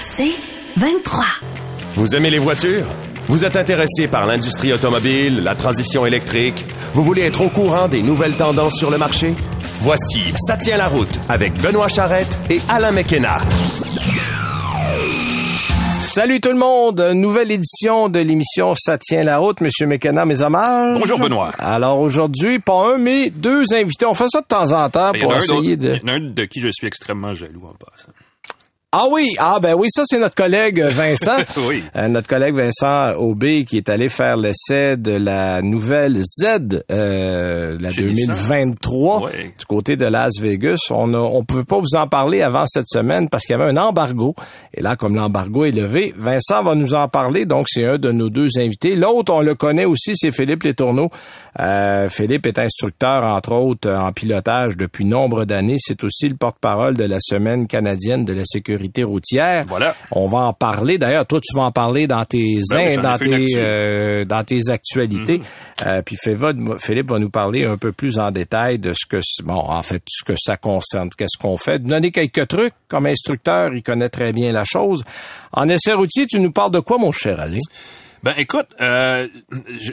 C'est 23. Vous aimez les voitures? Vous êtes intéressé par l'industrie automobile, la transition électrique? Vous voulez être au courant des nouvelles tendances sur le marché? Voici Ça tient la route avec Benoît Charrette et Alain McKenna. Salut tout le monde, nouvelle édition de l'émission Ça tient la route, Monsieur McKenna, mes hommages. Bonjour Benoît. Alors aujourd'hui, pas un, mais deux invités. On fait ça de temps en temps Il y en pour essayer de... il y en a un de qui je suis extrêmement jaloux en passant. Ah oui, ah ben oui, ça c'est notre collègue Vincent. Oui. Euh, notre collègue Vincent Aubé qui est allé faire l'essai de la nouvelle Z, euh, la Chez Nissan. 2023, Ouais. du côté de Las Vegas. On a, on pouvait pas vous en parler avant cette semaine parce qu'il y avait un embargo. Et là, comme l'embargo est levé, Vincent va nous en parler. Donc, c'est un de nos deux invités. L'autre, on le connaît aussi, c'est Philippe Létourneau. Euh, Philippe est instructeur, entre autres, en pilotage depuis nombre d'années. C'est aussi le porte-parole de la Semaine canadienne de la sécurité routière. Voilà. On va en parler. D'ailleurs, toi, tu vas en parler dans tes Ben dans tes. Mhm. euh, dans tes actualités. Euh, puis Philippe va, nous parler un peu plus en détail de ce que bon, en fait, ce que ça concerne, qu'est-ce qu'on fait. Donner quelques trucs comme instructeur, il connaît très bien la chose. En essai routier, tu nous parles de quoi, mon cher Alain? Ben écoute, euh,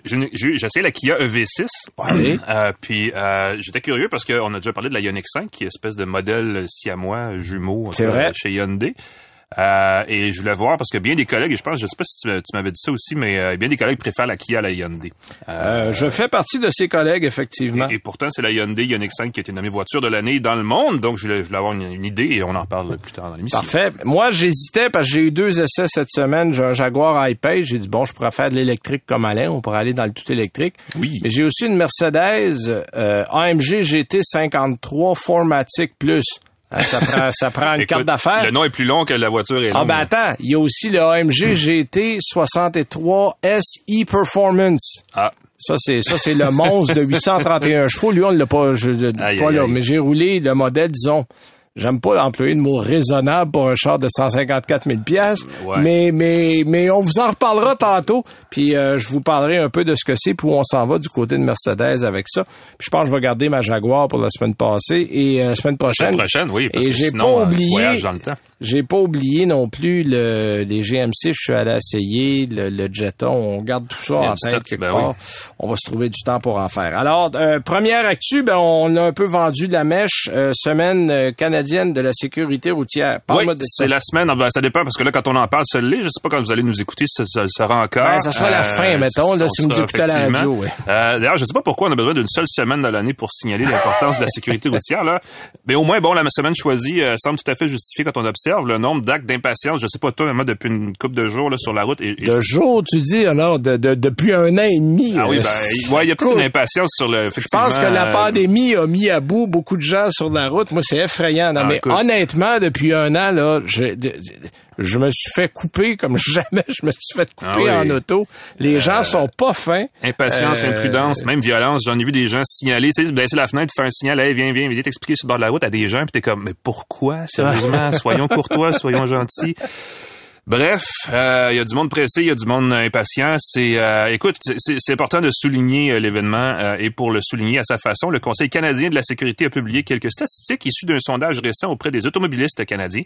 j'ai essayé la Kia EV6. Ouais. Euh, puis euh, j'étais curieux parce qu'on a déjà parlé de la Ioniq 5, qui est espèce de modèle siamois jumeau C'est euh, vrai. chez Hyundai. Euh, et je voulais voir parce que bien des collègues, et je pense, je sais pas si tu, tu m'avais dit ça aussi, mais euh, bien des collègues préfèrent la Kia à la Hyundai. Euh, je fais partie de ses collègues, effectivement. Et, et pourtant, c'est la Hyundai Ioniq 5 qui a été nommée voiture de l'année dans le monde. Donc, je voulais, je voulais avoir une, une idée et on en parle plus tard dans l'émission. Parfait. Moi, j'hésitais parce que j'ai eu deux essais cette semaine. J'ai un Jaguar I-Pace. J'ai dit, bon, je pourrais faire de l'électrique comme Alain. On pourrait aller dans le tout électrique. Oui. Mais j'ai aussi une Mercedes euh, AMG GT 53 Formatic Plus. Hein, Ça prend, ça prend une Écoute, carte d'affaires. Le nom est plus long que la voiture est longue. Ah ben attends, il y a aussi le AMG GT 63 SE Performance. Ah. Ça c'est ça c'est le monstre de 831 chevaux. Lui on l'a pas je, je- Aïe, pas aïe, là, aïe. mais j'ai roulé le modèle disons J'aime pas employer le mot raisonnable pour un char de 154 000 pièces, Ouais. mais mais mais on vous en reparlera tantôt. Puis euh, je vous parlerai un peu de ce que c'est, puis où on s'en va du côté de Mercedes avec ça. Puis je pense que je vais garder ma Jaguar pour la semaine passée et euh, la semaine prochaine. La prochaine, oui, parce et j'ai pas euh, oublié. dans le temps. J'ai pas oublié non plus le, les GMC, je suis allé essayer, le, le Jeton, on garde tout ça en tête quelque ben part. oui. On va se trouver du temps pour en faire. Alors, euh, première actu, ben, on a un peu vendu de la mèche, euh, semaine euh, canadienne de la sécurité routière. Oui, de ça. c'est la semaine. Ben, ça dépend parce que là, quand on en parle, ça l'est. Je sais pas quand vous allez nous écouter, ça, ça le sera encore. Ben, ça sera la fin, mettons, là, si vous nous écoutez à la radio, ouais. Euh, D'ailleurs, je sais pas pourquoi on a besoin d'une seule semaine dans l'année pour signaler l'importance de la sécurité routière. Là. Mais au moins, bon, la semaine choisie euh, semble tout à fait justifiée quand on observe le nombre d'actes d'impatience. Je sais pas toi, mais moi, depuis une couple de jours là, sur la route. Et, et- De jour, tu dis, alors, de, de- depuis un an et demi. ah oui, euh, ben, ouais, il y a peut-être une impatience sur le. Je pense que la euh, pandémie a mis à bout beaucoup de gens sur la route. Moi, c'est effrayant. Non, Ah, mais écoute. honnêtement, depuis un an, là, je, de- je me suis fait couper comme jamais je me suis fait couper Ah oui. en auto. Les gens sont pas fins. Impatience, Euh, imprudence, même violence. J'en ai vu des gens signaler, tu sais, baisser la fenêtre, faire un signal, hey, viens, viens, viens t'expliquer sur le bord de la route à des gens, puis t'es comme, mais pourquoi, sérieusement? soyons courtois, soyons gentils. Bref, euh, il y a du monde pressé, il y a du monde impatient. C'est, euh, écoute, c'est- important de souligner euh, l'événement euh, et pour le souligner à sa façon, le Conseil canadien de la sécurité a publié quelques statistiques issues d'un sondage récent auprès des automobilistes canadiens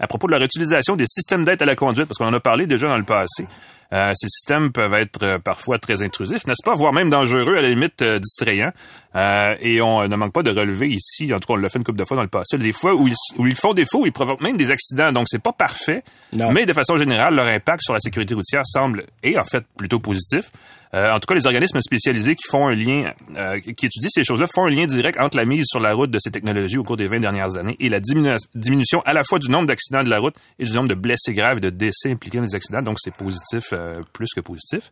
à propos de leur utilisation des systèmes d'aide à la conduite, parce qu'on en a parlé déjà dans le passé. Euh, ces systèmes peuvent être euh, parfois très intrusifs, n'est-ce pas, voire même dangereux, à la limite euh, distrayants. Euh, et on ne manque pas de relever ici, en tout cas on l'a fait une couple de fois dans le passé, des fois où ils, où ils font défaut, ils provoquent même des accidents. Donc c'est pas parfait, Non. mais de façon générale, leur impact sur la sécurité routière semble, et en fait, plutôt positif. En tout cas, les organismes spécialisés qui font un lien, qui étudient ces choses-là, font un lien direct entre la mise sur la route de ces technologies au cours des 20 dernières années et la diminu- diminution à la fois du nombre d'accidents de la route et du nombre de blessés graves et de décès impliqués dans les accidents. Donc, c'est positif, euh, plus que positif.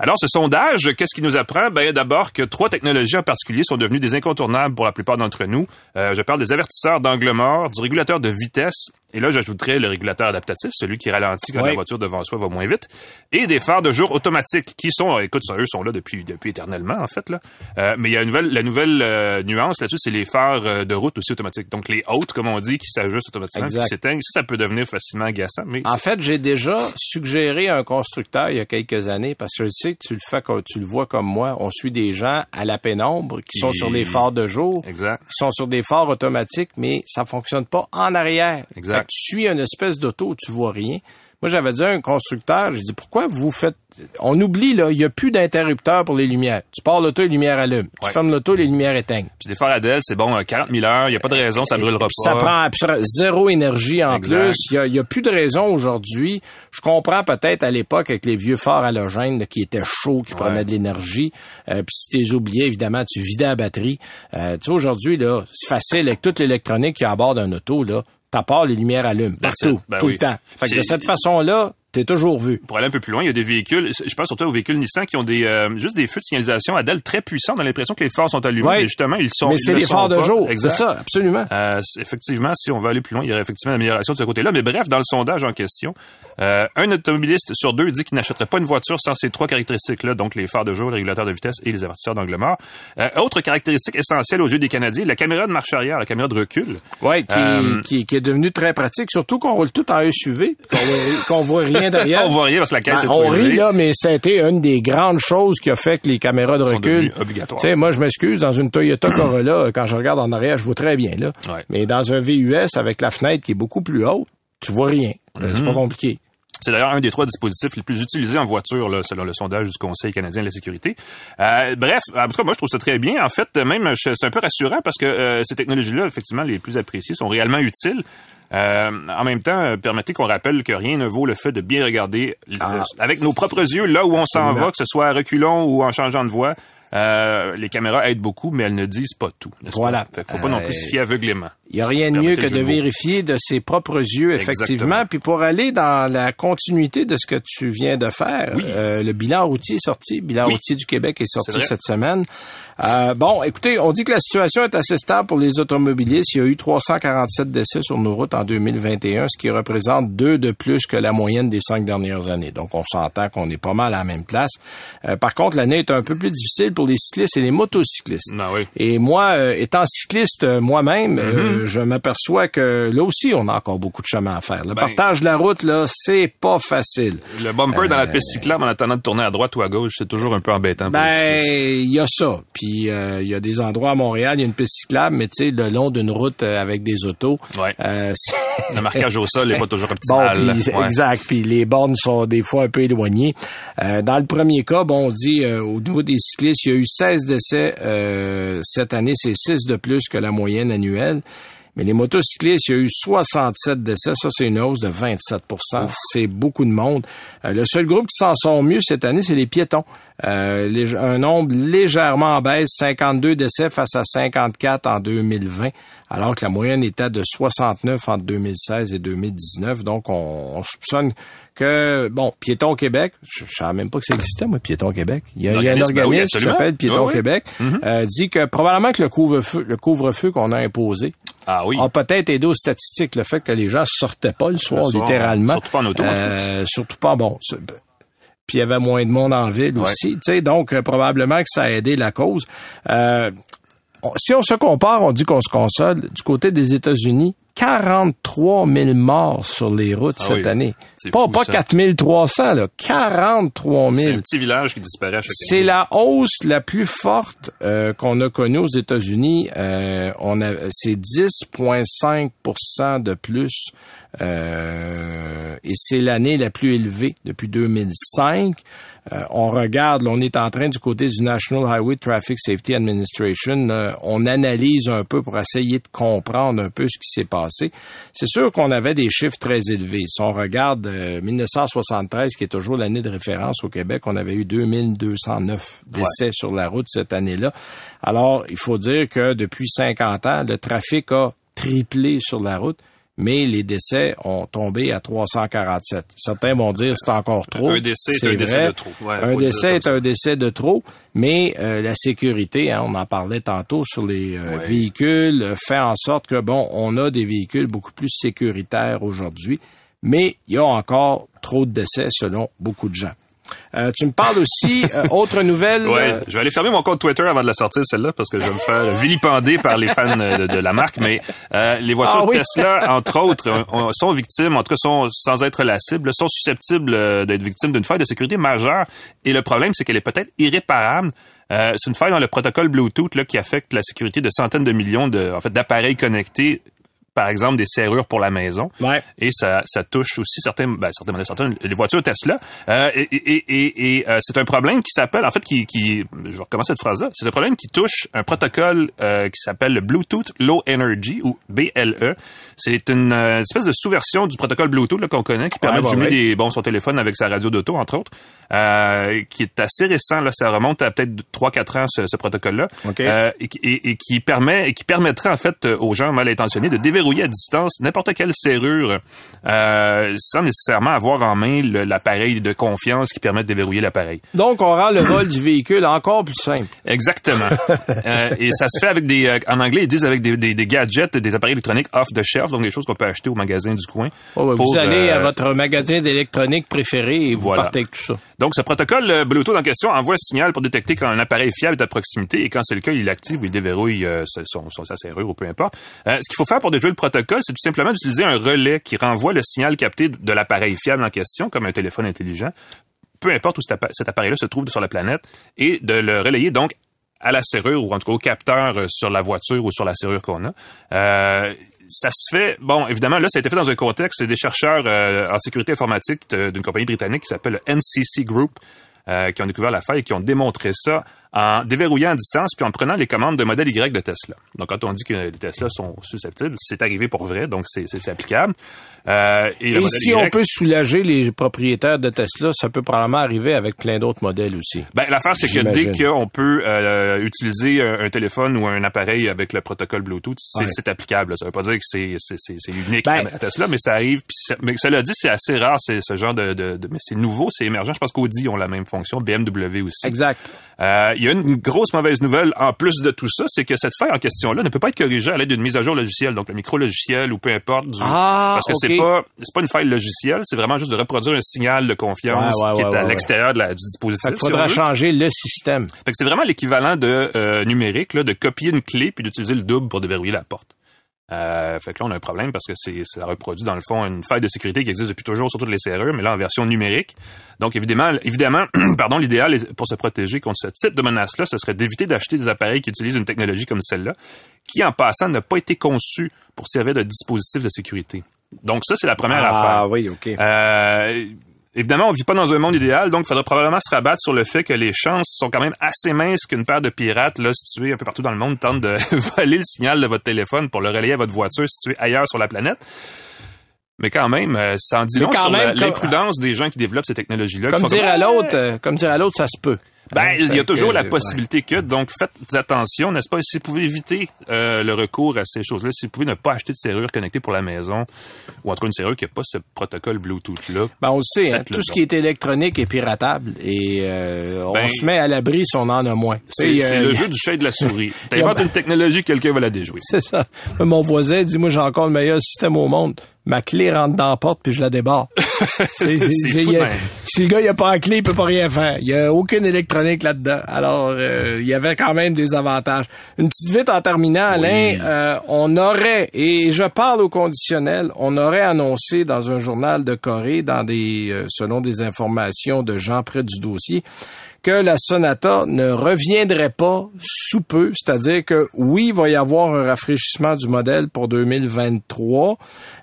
Alors, ce sondage, qu'est-ce qu'il nous apprend? Ben, d'abord que trois technologies en particulier sont devenues des incontournables pour la plupart d'entre nous. Euh, je parle des avertisseurs d'angle mort, du régulateur de vitesse, et là, j'ajouterais le régulateur adaptatif, celui qui ralentit quand Oui. la voiture devant soi va moins vite, et des phares de jour automatiques qui sont, écoute, eux sont là depuis, depuis éternellement, en fait, là. Euh, mais il y a une nouvelle, la nouvelle euh, nuance là-dessus, c'est les phares euh, de route aussi automatiques. Donc, les hautes, comme on dit, qui s'ajustent automatiquement, Exact. qui s'éteignent. Ça, ça peut devenir facilement agaçant, mais En fait, j'ai déjà suggéré à un constructeur il y a quelques années, parce que je sais que tu le fais tu le vois comme moi, on suit des gens à la pénombre qui sont sur des phares de jour, Exact. qui sont sur des phares automatiques, mais ça fonctionne pas en arrière. Exact. Fait que tu suis une espèce d'auto, tu vois rien. Moi, j'avais dit à un constructeur, j'ai dit, pourquoi vous faites... On oublie, là, il n'y a plus d'interrupteur pour les lumières. Tu pars l'auto, les lumières allument. Tu fermes l'auto, les lumières éteignent. Puis des phares ADEL, c'est bon, 40 000 heures, il n'y a pas de raison, ça brûlera pas. Ça prend absolument zéro énergie en plus. Il n'y a, plus de raison aujourd'hui. Je comprends peut-être à l'époque avec les vieux phares halogènes qui étaient chauds, qui prenaient de l'énergie. Euh, puis si tu oublié, évidemment, tu vidais la batterie. Euh, tu sais, aujourd'hui, là, c'est facile avec toute l'électronique qui est à bord d'un auto, là ta part, les lumières allument partout, ben tout le temps. Fait que de cette façon-là, T'es toujours vu. Pour aller un peu plus loin, il y a des véhicules, je pense surtout aux véhicules Nissan qui ont des euh, juste des feux de signalisation à dalle très puissants. On a l'impression que les phares sont allumés, mais justement, ils sont. Mais c'est les phares de jour, c'est ça, absolument. Euh, effectivement, si on veut aller plus loin, il y aurait effectivement une amélioration de ce côté-là. Mais bref, dans le sondage en question, euh, un automobiliste sur deux dit qu'il n'achèterait pas une voiture sans ces trois caractéristiques-là, donc les phares de jour, les régulateurs de vitesse et les avertisseurs d'angle mort. Euh, autre caractéristique essentielle aux yeux des Canadiens, la caméra de marche arrière, la caméra de recul. Oui, qui, euh, qui, qui, est devenue très pratique, surtout qu'on roule tout en SUV, qu'on voit, voit rien derrière. on voit rien parce que la caisse ben, est On rit là, mais c'était une des grandes choses qui a fait que les caméras de recul. Obligatoires. Tu sais, moi je m'excuse dans une Toyota Corolla, quand je regarde en arrière, je vois très bien là. Mais dans un VUS avec la fenêtre qui est beaucoup plus haute, tu vois rien. Euh, c'est pas mhm. compliqué. C'est d'ailleurs un des trois dispositifs les plus utilisés en voiture, là, selon le sondage du Conseil canadien de la sécurité. Euh, bref, en tout cas, moi, je trouve ça très bien. En fait, même, c'est un peu rassurant parce que euh, ces technologies-là, effectivement, les plus appréciées, sont réellement utiles. Euh, en même temps, permettez qu'on rappelle que rien ne vaut le fait de bien regarder ah. avec nos propres yeux là où on s'en va, que ce soit à reculons ou en changeant de voie. Euh, les caméras aident beaucoup, mais elles ne disent pas tout. Voilà. Fait faut pas non plus se fier aveuglément. Il n'y a rien de mieux que de vérifier de ses propres yeux, effectivement. Puis pour aller dans la continuité de ce que tu viens de faire, euh, le bilan routier est sorti. Le bilan routier du Québec est sorti cette semaine. Euh, bon, écoutez, on dit que la situation est assez stable pour les automobilistes. Il y a eu 347 décès sur nos routes en 2021, ce qui représente deux de plus que la moyenne des cinq dernières années. Donc, on s'entend qu'on est pas mal à la même place. Euh, par contre, l'année est un peu plus difficile pour les cyclistes et les motocyclistes. Ah oui. Et moi, euh, étant cycliste moi-même, mm-hmm. je m'aperçois que là aussi, on a encore beaucoup de chemin à faire. Le ben, partage de la route, là, c'est pas facile. Le bumper dans la piste cyclable en attendant de tourner à droite ou à gauche, c'est toujours un peu embêtant. Ben, il y a ça. Puis euh, il y a des endroits à Montréal, il y a une piste cyclable, mais tu sais, le long d'une route euh, avec des autos. Ouais. Euh, le marquage au sol n'est pas toujours optimal. Bon, Exact. Puis les bornes sont des fois un peu éloignées. dans le premier cas, bon, on dit au niveau des cyclistes, il y a eu 16 décès cette année, c'est 6 de plus que la moyenne annuelle. Mais les motocyclistes, il y a eu 67 décès. Ça, c'est une hausse de 27% C'est beaucoup de monde. le seul groupe qui s'en sort mieux cette année, c'est les piétons. Euh, un nombre légèrement en baisse, 52 décès face à 54 en 2020, alors que la moyenne était de 69 entre 2016 et 2019. Donc, on, soupçonne que, bon, Piéton Québec, je ne savais même pas que ça existait, moi, Piéton Québec. Il y a, un organisme qui s'appelle Piéton Québec, mm-hmm. euh, dit que probablement que le couvre-feu, le couvre-feu qu'on a imposé ah oui. a peut-être aidé aux statistiques le fait que les gens sortaient pas le soir, littéralement. Surtout pas en auto. Euh, surtout pas, bon, puis il y avait moins de monde en ville aussi. Donc, euh, probablement que ça a aidé la cause. Si on se compare, on dit qu'on se console. Du côté des États-Unis, 43 000 morts sur les routes ah cette année. Pas, fou, pas 4 300, là, 43 000. C'est un petit village qui disparaît à chaque C'est la hausse la plus forte euh, qu'on a connue aux États-Unis. Euh, on a, c'est 10,5% de plus. Euh, et c'est l'année la plus élevée depuis 2005. Euh, on regarde, on est en train du côté du National Highway Traffic Safety Administration, euh, on analyse un peu pour essayer de comprendre un peu ce qui s'est passé. C'est sûr qu'on avait des chiffres très élevés. Si on regarde 1973, euh, qui est toujours l'année de référence au Québec, on avait eu 2209 décès sur la route cette année-là. Alors, il faut dire que depuis 50 ans, le trafic a triplé sur la route mais les décès ont tombé à 347. Certains vont dire c'est encore trop. Un décès est, un décès de trop. un décès est un décès de trop, mais euh, la sécurité, hein, on en parlait tantôt sur les euh, véhicules, euh, fait en sorte que bon, on a des véhicules beaucoup plus sécuritaires aujourd'hui, mais il y a encore trop de décès selon beaucoup de gens. Euh, tu me parles aussi, euh, autre nouvelle. Oui, euh, je vais aller fermer mon compte Twitter avant de la sortir, celle-là, parce que je vais me faire vilipender par les fans de, la marque. Mais les voitures ah Tesla, entre autres, sont victimes, en tout cas, sont, sans être la cible, sont susceptibles d'être victimes d'une faille de sécurité majeure. Et le problème, c'est qu'elle est peut-être irréparable. c'est une faille dans le protocole Bluetooth là, qui affecte la sécurité de centaines de millions de, en fait, d'appareils connectés par exemple, des serrures pour la maison. Ouais. Et ça, ça touche aussi certains, ben, certains modèles, certaines, les voitures Tesla. Euh, et et, et, et euh, c'est un problème qui s'appelle, en fait, qui, qui, je vais recommencer cette phrase-là, c'est un problème qui touche un protocole euh, qui s'appelle le Bluetooth Low Energy ou BLE. C'est une espèce de sous-version du protocole Bluetooth qu'on connaît qui permet Ouais, de jumeler ouais. des bon son téléphone avec sa radio d'auto entre autres, qui est assez récent là, ça remonte à peut-être 3-4 ans ce, ce protocole-là, et, qui- et- et qui permet et qui permettrait en fait aux gens mal intentionnés de déverrouiller à distance n'importe quelle serrure euh, sans nécessairement avoir en main l'appareil de confiance qui permet de déverrouiller l'appareil. Donc, on rend le vol du véhicule encore plus simple. Exactement. Euh, et ça se fait avec des, euh, en anglais, ils disent avec des, des, des gadgets, des appareils électroniques off the shelf, donc des choses qu'on peut acheter au magasin du coin. Oh, ouais, pour, vous allez à votre magasin d'électronique préféré et vous Voilà. partez avec tout ça. Donc, ce protocole Bluetooth en question envoie un signal pour détecter quand un appareil fiable est à proximité et quand c'est le cas, il l'active ou il déverrouille son, sa serrure ou peu importe. Ce qu'il faut faire pour déjouer le protocole, c'est tout simplement d'utiliser un relais qui renvoie le signal capté de l'appareil fiable en question, comme un téléphone intelligent, peu importe où cet appa- cet appareil-là se trouve sur la planète, et de le relayer donc à la serrure ou en tout cas au capteur euh, sur la voiture ou sur la serrure qu'on a. Euh, ça se fait, bon, évidemment, là, ça a été fait dans un contexte, c'est des chercheurs euh, en sécurité informatique d'une compagnie britannique qui s'appelle le NCC Group, qui ont découvert l'affaire et qui ont démontré ça en déverrouillant à distance puis en prenant les commandes de modèle Y de Tesla. Donc, quand on dit que les Tesla sont susceptibles, c'est arrivé pour vrai, donc c'est c'est- c'est applicable. Euh, et Et si Y, on peut soulager les propriétaires de Tesla, ça peut probablement arriver avec plein d'autres modèles aussi. Ben, l'affaire, c'est que dès qu'on peut euh, utiliser un, téléphone ou un appareil avec le protocole Bluetooth, c'est Ouais. c'est applicable. là. Ça veut pas dire que c'est c'est- c'est- c'est unique Ben- à Tesla, mais ça arrive. Ça- mais cela dit, c'est assez rare, c'est ce genre de, de, de- mais c'est nouveau, c'est émergent. Je pense qu'Audi ont la même fonction, BMW aussi. Exact. Euh, Il y a une grosse mauvaise nouvelle en plus de tout ça, c'est que cette faille en question-là ne peut pas être corrigée à l'aide d'une mise à jour logicielle, donc le micro-logiciel ou peu importe. Du... Ah, parce que ok. c'est pas c'est pas une faille logicielle, c'est vraiment juste de reproduire un signal de confiance Ouais, ouais, qui est ouais, à l'extérieur du dispositif. on faudra changer le système. Fait que c'est vraiment l'équivalent de euh, numérique, là, de copier une clé puis d'utiliser le double pour déverrouiller la porte. Euh, fait que là, on a un problème parce que c'est, ça reproduit, dans le fond, une faille de sécurité qui existe depuis toujours sur toutes les serrures, mais là, en version numérique. Donc, évidemment, évidemment, pardon, l'idéal pour se protéger contre ce type de menace-là, ce serait d'éviter d'acheter des appareils qui utilisent une technologie comme celle-là, qui, en passant, n'a pas été conçue pour servir de dispositif de sécurité. Donc, ça, c'est la première affaire. Ah oui, OK. Euh, évidemment, on vit pas dans un monde idéal, donc il faudra probablement se rabattre sur le fait que les chances sont quand même assez minces qu'une paire de pirates, là, situés un peu partout dans le monde, tentent de voler le signal de votre téléphone pour le relayer à votre voiture située ailleurs sur la planète. Mais quand même, euh, ça en dit long sur l'imprudence des gens qui développent ces technologies-là. Comme dire faudra- à l'autre, euh, comme dire à l'autre, ça se peut. Ben, Hein, il y a toujours que, la ouais. possibilité que, donc faites attention, n'est-ce pas? Si vous pouvez éviter euh, le recours à ces choses-là, si vous pouvez ne pas acheter de serrure connectée pour la maison, ou en tout cas une serrure qui n'a pas ce protocole Bluetooth-là, Ben, on le sait, hein, tout ce qui est électronique est piratable et euh, on Ben, se met à l'abri si on en a moins. C'est euh, le jeu du chat et de la souris. T'inventes une technologie, quelqu'un va la déjouer. C'est ça. Mon voisin dit, moi, j'ai encore le meilleur système au monde. Ma clé rentre dans la porte puis je la débarre. C'est- a- ben. si le gars il a pas la clé, il peut pas rien faire. Il y a aucune électronique là-dedans. Alors, euh, il y avait quand même des avantages. Une petite vite en terminant, Alain, euh, on aurait, et je parle au conditionnel, on aurait annoncé dans un journal de Corée, dans des, euh, selon des informations de gens près du dossier, que la Sonata ne reviendrait pas sous peu, c'est-à-dire que oui, il va y avoir un rafraîchissement du modèle pour 2023,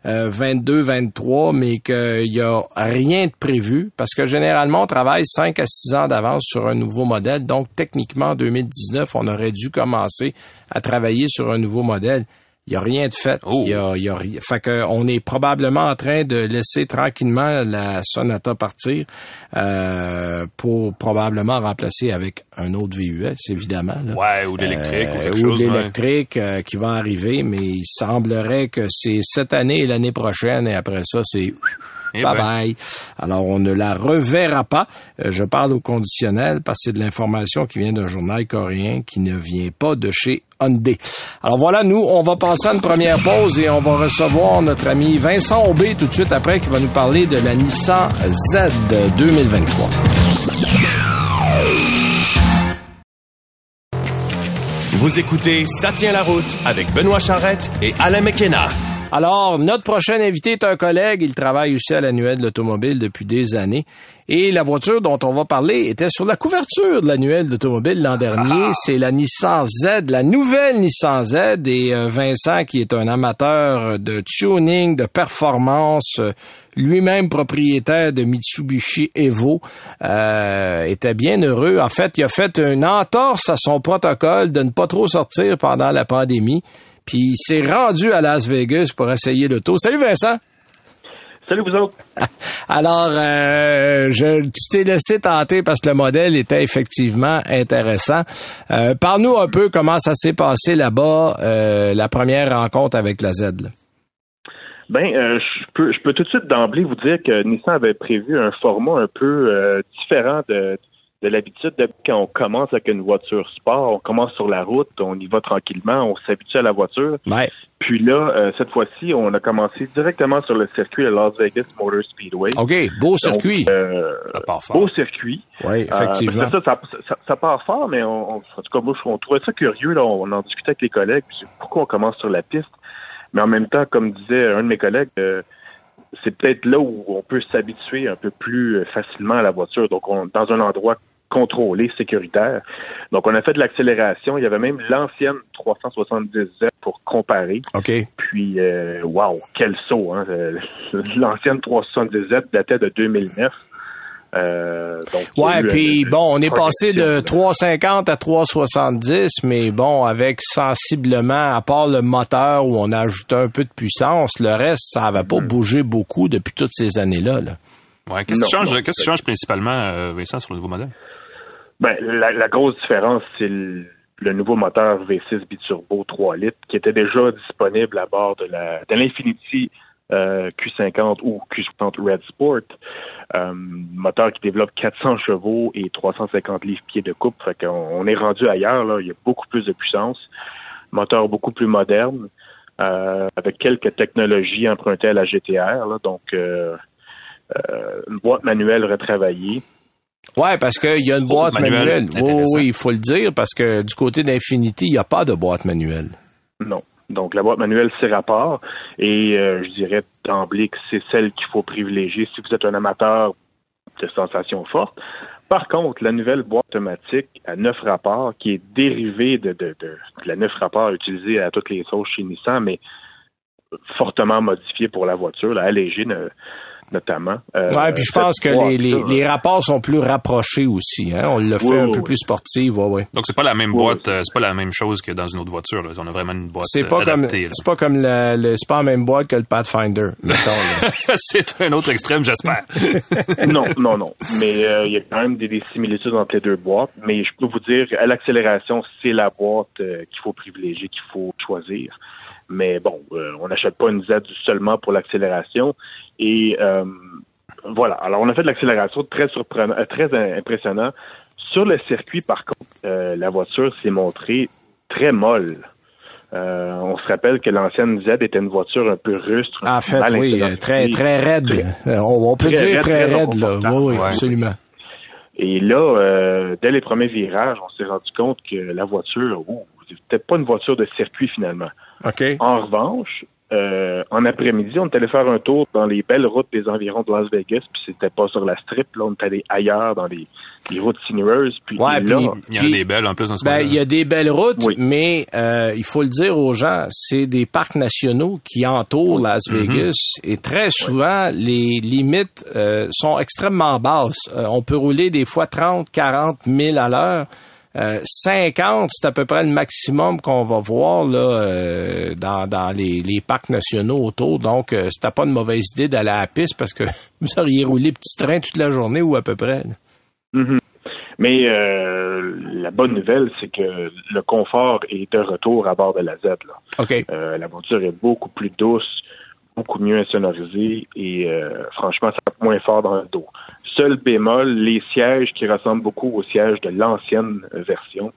euh, 22-23, mais qu'il y a rien de prévu parce que généralement on travaille 5 à 6 ans d'avance sur un nouveau modèle. Donc techniquement en 2019, on aurait dû commencer à travailler sur un nouveau modèle. Il y a rien de fait. Oh. Il y a, il y a rien. Fait que on est probablement en train de laisser tranquillement la Sonata partir euh, pour probablement remplacer avec un autre VUS, évidemment. là. Ouais, ou de l'électrique ou Euh, ouais. l'électrique euh, qui va arriver, mais il semblerait que c'est cette année et l'année prochaine, et après ça, c'est Eh bye ben. bye. Alors, on ne la reverra pas. Euh, je parle au conditionnel parce que c'est de l'information qui vient d'un journal coréen qui ne vient pas de chez Hyundai. Alors voilà, nous, on va passer à une première pause et on va recevoir notre ami Vincent Aubé tout de suite après qui va nous parler de la Nissan Z 2023. Vous écoutez Ça tient la route avec Benoît Charrette et Alain McKenna. Alors, notre prochain invité est un collègue. Il travaille aussi à l'annuel de l'automobile depuis des années. Et la voiture dont on va parler était sur la couverture de l'annuel d'automobile l'an dernier. C'est la Nissan Z, la nouvelle Nissan Z. Et euh, Vincent, qui est un amateur de tuning, de performance, euh, lui-même propriétaire de Mitsubishi Evo, euh, était bien heureux. En fait, il a fait une entorse à son protocole de ne pas trop sortir pendant la pandémie. Puis il s'est rendu à Las Vegas pour essayer l'auto. Salut Vincent! Salut vous autres. Alors, euh, je, tu t'es laissé tenter parce que le modèle était effectivement intéressant. Euh, Parle-nous un peu comment ça s'est passé là-bas, euh, la première rencontre avec la Z. Là. Ben, euh, je peux, je peux tout de suite d'emblée vous dire que Nissan avait prévu un format un peu euh, différent de, de l'habitude. Quand on commence avec une voiture sport, on commence sur la route, on y va tranquillement, on s'habitue à la voiture. Ouais. Puis là, euh, cette fois-ci, on a commencé directement sur le circuit de Las Vegas Motor Speedway. OK, beau circuit. Donc, euh, Ça part fort. beau circuit. oui, effectivement. Euh, ça, ça, ça, ça part fort, mais on, on, en tout cas, moi, on trouvait ça curieux. Là, on en discutait avec les collègues. Puis pourquoi on commence sur la piste? Mais en même temps, comme disait un de mes collègues, euh, c'est peut-être là où on peut s'habituer un peu plus euh, facilement à la voiture. Donc, on, dans un endroit contrôlé, sécuritaire. Donc, on a fait de l'accélération. Il y avait même l'ancienne 370Z pour comparer. OK. Puis, euh, wow, quel saut! Hein? Euh, L'ancienne 370Z datait de 2009. Euh, donc, Ouais, puis euh, bon, on est passé de projection, 350 à 370, mais bon, avec sensiblement, à part le moteur où on a ajouté un peu de puissance, le reste, ça n'avait pas bougé beaucoup depuis toutes ces années-là. Là. Ouais, qu'est-ce qui change, non. qui change principalement, euh, Vincent, sur le nouveau modèle? Ben, la, la grosse différence, c'est le, le nouveau moteur V6 biturbo 3 litres qui était déjà disponible à bord de la de l'Infinity euh, Q50 ou Q50 Red Sport. Euh, moteur qui développe 400 chevaux et 350 livres-pieds de coupe. Fait qu'on on est rendu ailleurs. Là. Il y a beaucoup plus de puissance. Moteur beaucoup plus moderne. euh, avec quelques technologies empruntées à la GTR. Là. Donc, euh, euh, une boîte manuelle retravaillée. Ouais, parce qu'il y a une boîte manuel, manuelle. Oui, oui, il faut le dire, parce que du côté d'Infinity, il n'y a pas de boîte manuelle. Non. Donc, la boîte manuelle, c'est rapport. Et euh, je dirais d'emblée que c'est celle qu'il faut privilégier si vous êtes un amateur de sensations fortes. Par contre, la nouvelle boîte automatique à neuf rapports, qui est dérivée de, de, de, de la neuf rapports utilisée à toutes les sauces chez Nissan, mais fortement modifiée pour la voiture, là, allégée ne- notamment. Euh, ouais, puis je pense que les, les, rapports sont plus rapprochés aussi. Hein? On l'a fait Oui, un oui, peu oui. plus sportif, ouais, ouais. Donc, c'est pas la même boîte, euh, c'est pas la même chose que dans une autre voiture. Là. On a vraiment une boîte C'est euh, pas comme adaptée. c'est pas comme la, le, c'est pas la même boîte que le Pathfinder. c'est un autre extrême, j'espère. non, non, non. Mais euh, il y a quand même des, des similitudes entre les deux boîtes. Mais je peux vous dire, à l'accélération, c'est la boîte euh, qu'il faut privilégier, qu'il faut choisir. Mais bon, euh, on n'achète pas une Z seulement pour l'accélération. Et euh, voilà. Alors, on a fait de l'accélération très surprenant, euh, très impressionnant. Sur le circuit, par contre, euh, la voiture s'est montrée très molle. Euh, on se rappelle que l'ancienne Z était une voiture un peu rustre. En fait, oui, très très raide. On, on peut Très dire très raide, là. Oui, oui, absolument. Et là, euh, dès les premiers virages, on s'est rendu compte que la voiture, ouh, c'était pas une voiture de circuit finalement. En revanche, euh, en après-midi, on est allé faire un tour dans les belles routes des environs de Las Vegas, puis c'était pas sur la strip, là, on est allé ailleurs dans les, les routes sinueuses, puis Ouais, là, Il y en a des belles en plus dans ce Ben, coin-là. il y a des belles routes, Oui. mais euh, il faut le dire aux gens, c'est des parcs nationaux qui entourent Las Vegas et très souvent les limites euh, sont extrêmement basses. Euh, on peut rouler des fois 30, 40 000 à l'heure. Euh, 50, c'est à peu près le maximum qu'on va voir là euh, dans, dans les, les parcs nationaux autour. Donc, euh, c'était pas une mauvaise idée d'aller à la piste parce que vous auriez roulé petit train toute la journée ou à peu près. Mhm. Mais euh, la bonne nouvelle, c'est que le confort est de retour à bord de la Z. Là. OK. Euh, la voiture est beaucoup plus douce, beaucoup mieux insonorisée et euh, franchement, ça tape moins fort dans le dos. Seul bémol, les sièges qui ressemblent beaucoup aux sièges de l'ancienne version.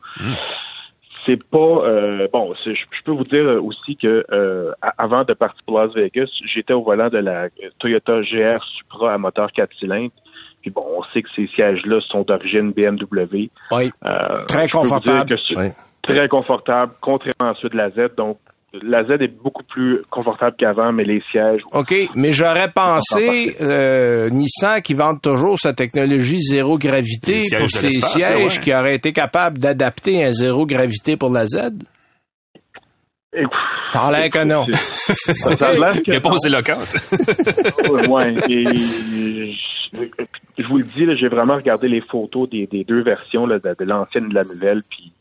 C'est pas euh, bon. Je je peux vous dire aussi que euh, avant de partir pour Las Vegas, j'étais au volant de la Toyota GR Supra à moteur 4 cylindres. Puis bon, on sait que ces sièges-là sont d'origine BMW. Oui. Euh, Très confortable. Oui. Très confortable, contrairement à ceux de la Z. Donc, la Z est beaucoup plus confortable qu'avant, mais les sièges. OK, mais j'aurais pensé euh, Nissan qui vend toujours sa technologie zéro gravité Les pour ses sièges ouais. qui aurait été capable d'adapter un zéro gravité pour la Z. L'air que non. Réponse éloquente. non. Ouais, et je, je vous le dis, là, j'ai vraiment regardé les photos des, des deux versions là, de, de l'ancienne et de la nouvelle, puis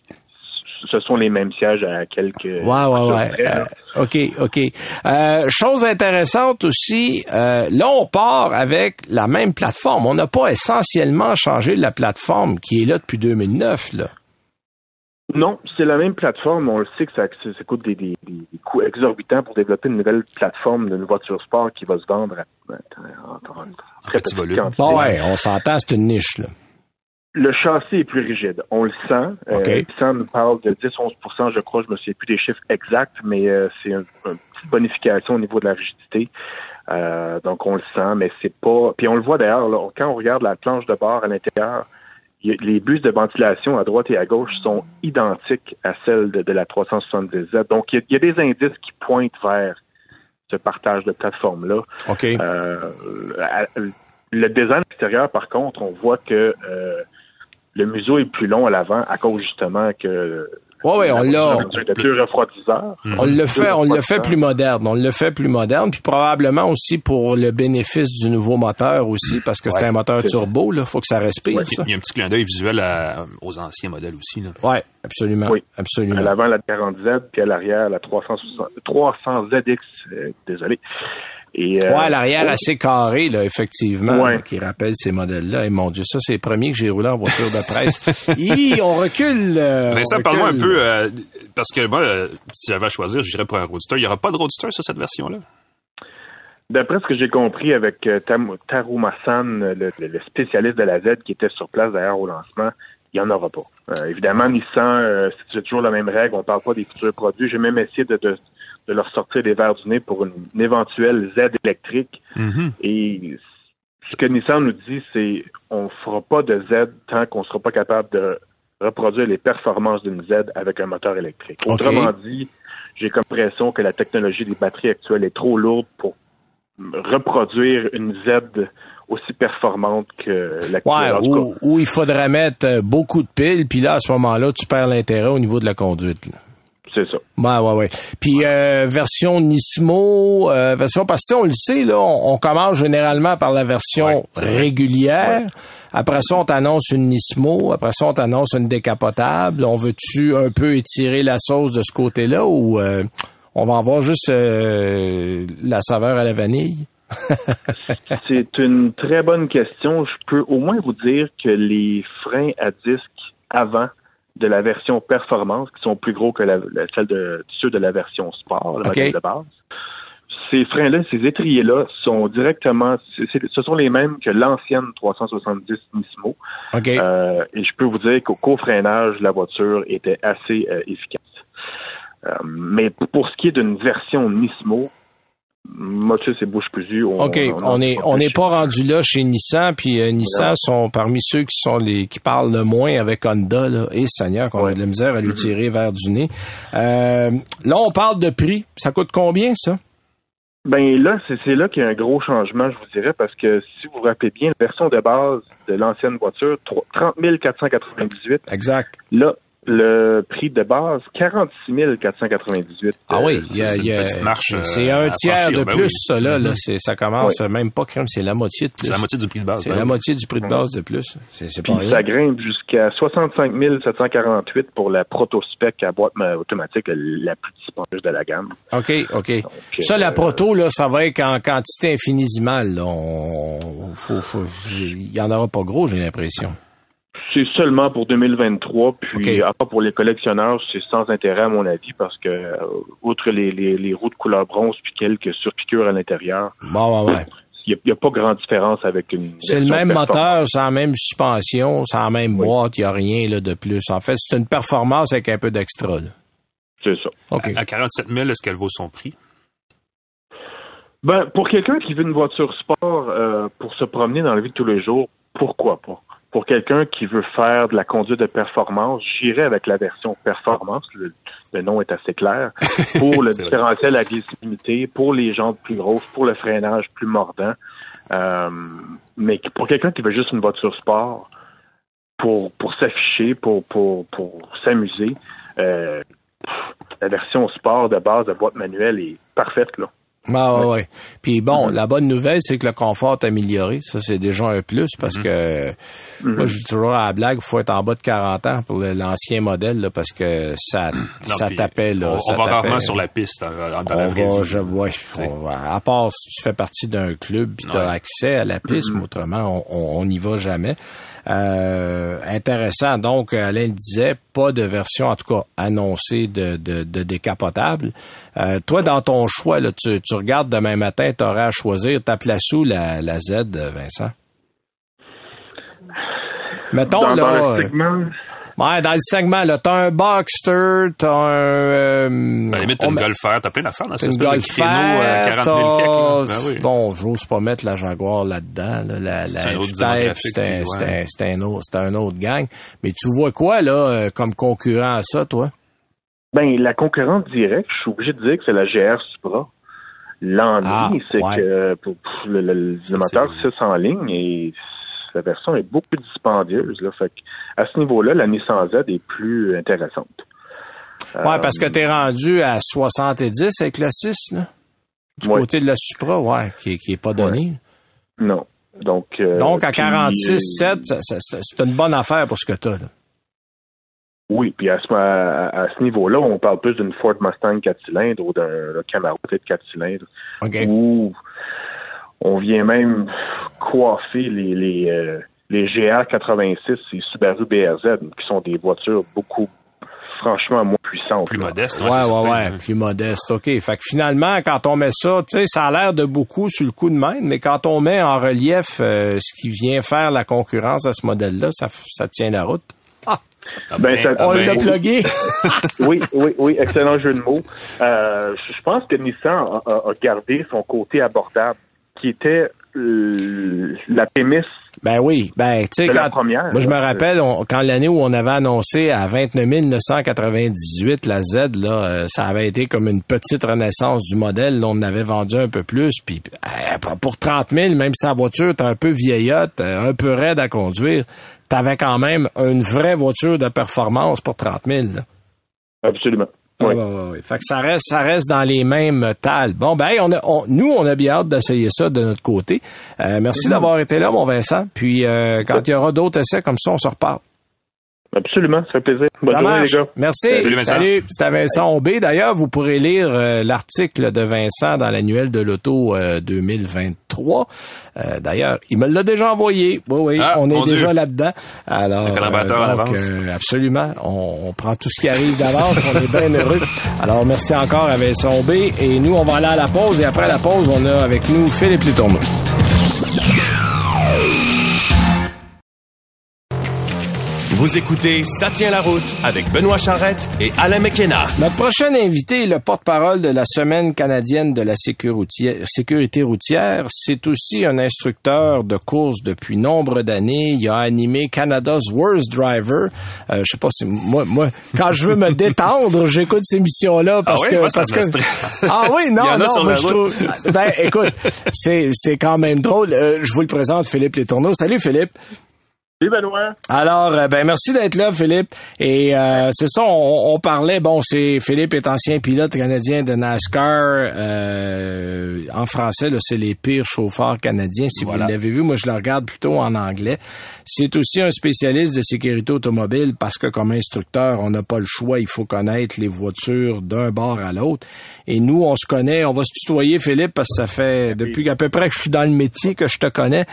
ce sont les mêmes sièges à quelques. Ouais, ouais, ouais. Euh, OK, OK. Euh, chose intéressante aussi, euh, là, on part avec la même plateforme. On n'a pas essentiellement changé la plateforme qui est là depuis 2009, là. Non, c'est la même plateforme. On le sait que ça, ça, ça coûte des, des, des coûts exorbitants pour développer une nouvelle plateforme d'une voiture sport qui va se vendre à, à- très petit volume. Bon, ouais, on s'entend, c'est une niche, là. Le châssis est plus rigide. On le sent. Euh, Nissan nous parle de 10-11% je crois. Je me souviens plus des chiffres exacts, mais euh, c'est un- une petite bonification au niveau de la rigidité. Euh, donc, on le sent, mais c'est pas... Puis on le voit d'ailleurs, quand on regarde la planche de bord à l'intérieur, les bus de ventilation à droite et à gauche sont identiques à celles de, de la 370Z. Donc, il y, a, il y a des indices qui pointent vers ce partage de plateforme-là. OK. Euh, à- le design extérieur, par contre, on voit que euh, le museau est plus long à l'avant à cause justement que Ouais, ouais, on l'a. de deux refroidisseurs. On le fait, on le fait plus moderne. On le fait plus moderne, puis probablement aussi pour le bénéfice du nouveau moteur aussi, parce que c'est un moteur turbo, là. Faut que ça respire, ça. Il y a un petit clin d'œil visuel à- aux anciens modèles aussi. Là. Ouais, absolument. Oui. À Absolument. l'avant, la 40Z, puis à l'arrière, la 360, 300ZX, euh, désolé. Et, euh, Ouais, l'arrière assez carré, là, effectivement, Ouais. là, qui rappelle ces modèles-là. Et mon Dieu, ça, c'est les premiers que j'ai roulé en voiture de presse. Hi, on recule. euh, Vincent, on parle-moi un peu, euh, parce que moi, euh, si j'avais à choisir, j'irais pour un Roadster. Il n'y aura pas de Roadster sur cette version-là? D'après ce que j'ai compris avec euh, Tam- Taru Massan, le, le- le spécialiste de la Z qui était sur place d'ailleurs au lancement, il n'y en aura pas. Euh, évidemment, Nissan, euh, c'est toujours la même règle. On ne parle pas des futurs produits. J'ai même essayé de, de, de leur sortir des verres du nez pour une, une éventuelle Z électrique. Et ce que Nissan nous dit, c'est on fera pas de Z tant qu'on sera pas capable de reproduire les performances d'une Z avec un moteur électrique. Autrement dit, j'ai comme l'impression que la technologie des batteries actuelles est trop lourde pour reproduire une Z aussi performante que Ouais, tout où, où il faudrait mettre beaucoup de piles, puis là, à ce moment-là, tu perds l'intérêt au niveau de la conduite. là. C'est ça. Ouais, ouais, ouais. Puis euh, version Nismo, euh, version parce que on le sait là, on, on commence généralement par la version Ouais, régulière. Après ça, on t'annonce une Nismo. Après ça, on t'annonce une décapotable. On veut-tu un peu étirer la sauce de ce côté-là ou euh, on va avoir juste la saveur à la vanille? C'est une très bonne question. Je peux au moins vous dire que les freins à disque avant de la version performance, qui sont plus gros que la, la- celle de ceux de la version sport, le OK. modèle de base, ces freins-là, ces étriers-là sont directement, ce sont les mêmes que l'ancienne 370 Nismo. OK. Euh, et je peux vous dire qu'au co-freinage, la voiture était assez euh, efficace. Euh, mais pour ce qui est d'une version Nismo, moi, tu sais, c'est bouche cousue. OK, on est on n'est pas rendu là chez Nissan, puis euh, Nissan sont parmi ceux qui sont les qui parlent le moins avec Honda là. Et Seigneur, qu'on a de la misère à lui tirer vers du nez. Euh, là, on parle de prix. Ça coûte combien ça? Ben là, c'est là qu'il y a un gros changement, je vous dirais, parce que si vous vous rappelez bien, la version de base de l'ancienne voiture, tro- 30 498. Exact. Là, le prix de base, 46 498. Ah Euh, oui, il y a, c'est une il y a- euh, c'est à un tiers franchir, de ben plus oui. ça là, Mhm. c'est ça commence même pas crème, c'est la moitié de plus. C'est la moitié du prix de base. C'est ben la oui. moitié du prix de base de plus. C'est pas Puis rien. ça grimpe jusqu'à 65 748 pour la proto-spec à boîte euh, automatique, la plus dispendieuse de la gamme. OK, OK. euh, ça, la proto, là, ça va être en quantité infinisimale. Là. On, faut, faut, il y en aura pas gros, j'ai l'impression. C'est seulement pour 2023, puis à part pour les collectionneurs, c'est sans intérêt à mon avis, parce que euh, outre les, les, les roues de couleur bronze puis quelques surpiqûres à l'intérieur, Bon, ouais, ouais. il n'y a, pas grande différence avec une. C'est le même moteur, c'est la même suspension, c'est la même boîte, il n'y a rien là, de plus. En fait, c'est une performance avec un peu d'extra. C'est ça. OK. À 47 000, est-ce qu'elle vaut son prix? Ben, pour quelqu'un qui veut une voiture sport euh, pour se promener dans la vie de tous les jours, pourquoi pas? Pour quelqu'un qui veut faire de la conduite de performance, j'irai avec la version performance. Le, nom est assez clair. Pour le différentiel à glycémité, pour les jantes plus grosses, pour le freinage plus mordant. Euh, mais pour quelqu'un qui veut juste une voiture sport, pour, pour s'afficher, pour, pour, pour s'amuser, euh, la version sport de base de boîte manuelle est parfaite, là. Ah ouais. Puis bon, mm-hmm. la bonne nouvelle, c'est que le confort est amélioré. Ça, c'est déjà un plus parce mm-hmm. que mm-hmm. moi, je dis toujours à la blague, faut être en bas de 40 ans pour l'ancien modèle là, parce que ça, ça tapait là. On, va rarement sur la piste dans, la va, je, ouais, à part si tu fais partie d'un club puis tu as accès à la piste, mais autrement, on n'y va jamais. Euh, intéressant. Donc, Alain disait, pas de version, en tout cas, annoncée de, de, de décapotable. Euh, toi, dans ton choix, là, tu, tu regardes demain matin, tu aurais à choisir ta place où la, la Z, Vincent? Mettons, là... Ouais, dans le segment, là, t'as un Boxster, t'as un... Euh, ben, limite, t'as une Golfer, t'as plein d'affaires cette espèce Golfer, créneau, 40 000 ben Bon, j'ose pas mettre la Jaguar là-dedans, là, la, la F-Type, c'est un, autre, un autre gang. Mais tu vois quoi, là, euh, comme concurrent à ça, toi? Ben, la concurrence directe, je suis obligé de dire que c'est la GR Supra. L'ennui, ah, c'est que pour, le, le, le moteur 6 en ligne et la version est beaucoup plus dispendieuse. Là, fait à ce niveau-là, la Nissan Z est plus intéressante. Ouais, parce que tu es rendu à 70 avec la 6, là? Du côté de la Supra, ouais, qui, qui est pas donné. Non. Donc, euh, Donc à 46, 7, c'est une bonne affaire pour ce que tu as. Oui, puis à ce, à, ce niveau-là, on parle plus d'une Ford Mustang 4 cylindres ou d'un Camaro 4 cylindres. Okay on vient même coiffer les, les, euh, les GR86 et Subaru BRZ, qui sont des voitures beaucoup franchement moins puissantes. Plus modestes, ouais, ouais, ouais, plus modestes. OK. Fait que finalement, quand on met ça, tu sais, ça a l'air de beaucoup sur le coup de main, mais quand on met en relief euh, ce qui vient faire la concurrence à ce modèle-là, ça, ça tient la route. Ah! Ben, ça, on l'a plugué. oui, oui, oui, excellent jeu de mots. Euh, je pense que Nissan a, a, gardé son côté abordable qui était euh, la prémisse ben oui, ben tu sais quand première, moi je me rappelle quand l'année où on avait annoncé à 29 998 la Z là, euh, ça avait été comme une petite renaissance du modèle, là, on avait vendu un peu plus puis euh, pour 30 000 même si la voiture est un peu vieillotte, un peu raide à conduire, t'avais quand même une vraie voiture de performance pour 30 000. Absolument. Oui. Ouais, Fait que ça reste, ça reste dans les mêmes tales. Bon, ben, on a, nous, on a bien hâte d'essayer ça de notre côté. Euh, merci mm-hmm. d'avoir été là, mon Vincent. Puis, euh, quand il y aura d'autres essais comme ça, on se reparle. Absolument, ça fait plaisir. Bonne journée, les gars. Merci. Salut, Vincent. Salut. C'était Vincent Aubé. D'ailleurs, vous pourrez lire euh, l'article de Vincent dans l'annuel de l'auto 2023. Euh, euh, d'ailleurs, il me l'a déjà envoyé. Oui, oui, ah, on est déjà là-dedans. Alors, donc, absolument. On, prend tout ce qui arrive d'avance. on est bien heureux. Alors, merci encore à Vincent Aubé. Et nous, on va aller à la pause. Et après la pause, on a avec nous Philippe Letourneau. Vous écoutez Ça tient la route avec Benoît Charrette et Alain McKenna. Notre prochain invité est le porte-parole de la Semaine canadienne de la sécurité routière. C'est aussi un instructeur de course depuis nombre d'années. Il a animé Canada's Worst Driver. Euh, je sais pas si moi, moi, quand je veux me détendre, j'écoute ces missions-là parce ah que moi, parce que ah oui non non moi, je trouve ben écoute c'est c'est quand même drôle. Euh, je vous le présente Philippe Letourneau. Salut Philippe. Benoît. Alors, euh, ben merci d'être là, Philippe. Et euh, c'est ça, on, parlait. Bon, c'est Philippe est ancien pilote canadien de NASCAR. Euh, en français, là, c'est les pires chauffeurs canadiens. Si vous l'avez vu, moi je le regarde plutôt en anglais. C'est aussi un spécialiste de sécurité automobile parce que comme instructeur, on n'a pas le choix. Il faut connaître les voitures d'un bord à l'autre. Et nous, on se connaît. On va se tutoyer, Philippe, parce que ça fait depuis qu'à peu près que je suis dans le métier que je te connais.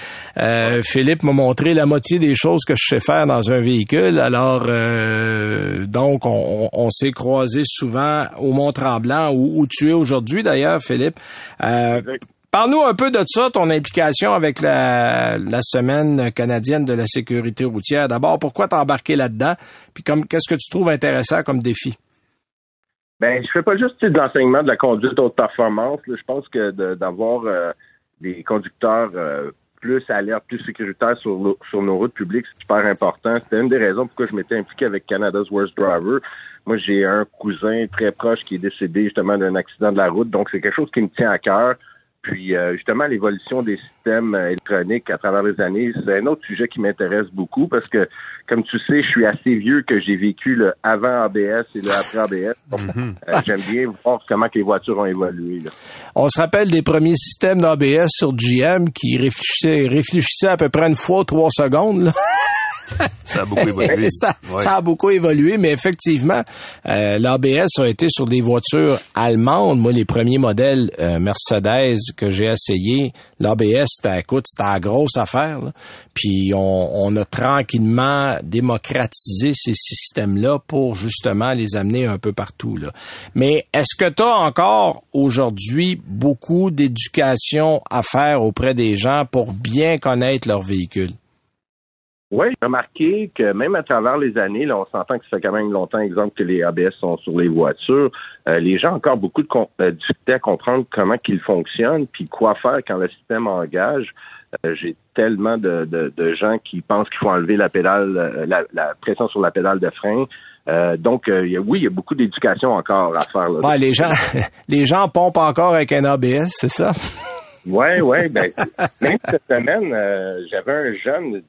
Philippe m'a montré la moitié des choses que je sais faire dans un véhicule. Alors, euh, donc, on, s'est croisés souvent au Mont-Tremblant, où, tu es aujourd'hui d'ailleurs, Philippe. Euh, Parle-nous un peu de ça, ton implication avec la, Semaine canadienne de la sécurité routière. D'abord, pourquoi t'embarquer là-dedans? Puis comme qu'est-ce que tu trouves intéressant comme défi? Ben, je fais pas juste de l'enseignement de la conduite haute performance. Je pense que d'avoir euh, des conducteurs euh, plus alerte, plus sécuritaire sur, sur nos routes publiques, c'est super important. C'était une des raisons pourquoi je m'étais impliqué avec Canada's Worst Driver. Moi, j'ai un cousin très proche qui est décédé justement d'un accident de la route, donc c'est quelque chose qui me tient à cœur. Puis euh, justement, l'évolution des systèmes euh, électroniques à travers les années, c'est un autre sujet qui m'intéresse beaucoup parce que, comme tu sais, je suis assez vieux que j'ai vécu le avant ABS et le après ABS. Mhm. Euh, j'aime bien voir comment que les voitures ont évolué. On se rappelle des premiers systèmes d'ABS sur GM qui réfléchissaient, réfléchissaient à peu près une fois trois secondes. Là. ça a beaucoup évolué. ça, a beaucoup évolué, mais effectivement, euh, l'ABS a été sur des voitures allemandes. Moi, les premiers modèles euh, Mercedes que j'ai essayé, l'ABS, c'était, écoute, c'était la grosse affaire. Puis on, on, a tranquillement démocratisé ces systèmes-là pour justement les amener un peu partout. Là. Mais est-ce que tu as encore aujourd'hui beaucoup d'éducation à faire auprès des gens pour bien connaître leur véhicule? Oui, j'ai remarqué que même à travers les années, là, on s'entend que ça fait quand même longtemps, exemple, que les ABS sont sur les voitures. Euh, les gens ont encore beaucoup de euh, difficulté à comprendre comment qu'ils fonctionnent, puis quoi faire quand le système engage. Euh, j'ai tellement de, de, gens qui pensent qu'il faut enlever la pédale, la, pression sur la pédale de frein. donc, oui, il y a beaucoup d'éducation encore à faire. Là, les gens, les gens pompent encore avec un ABS, c'est ça? Oui, oui. Ben, même cette semaine, j'avais un jeune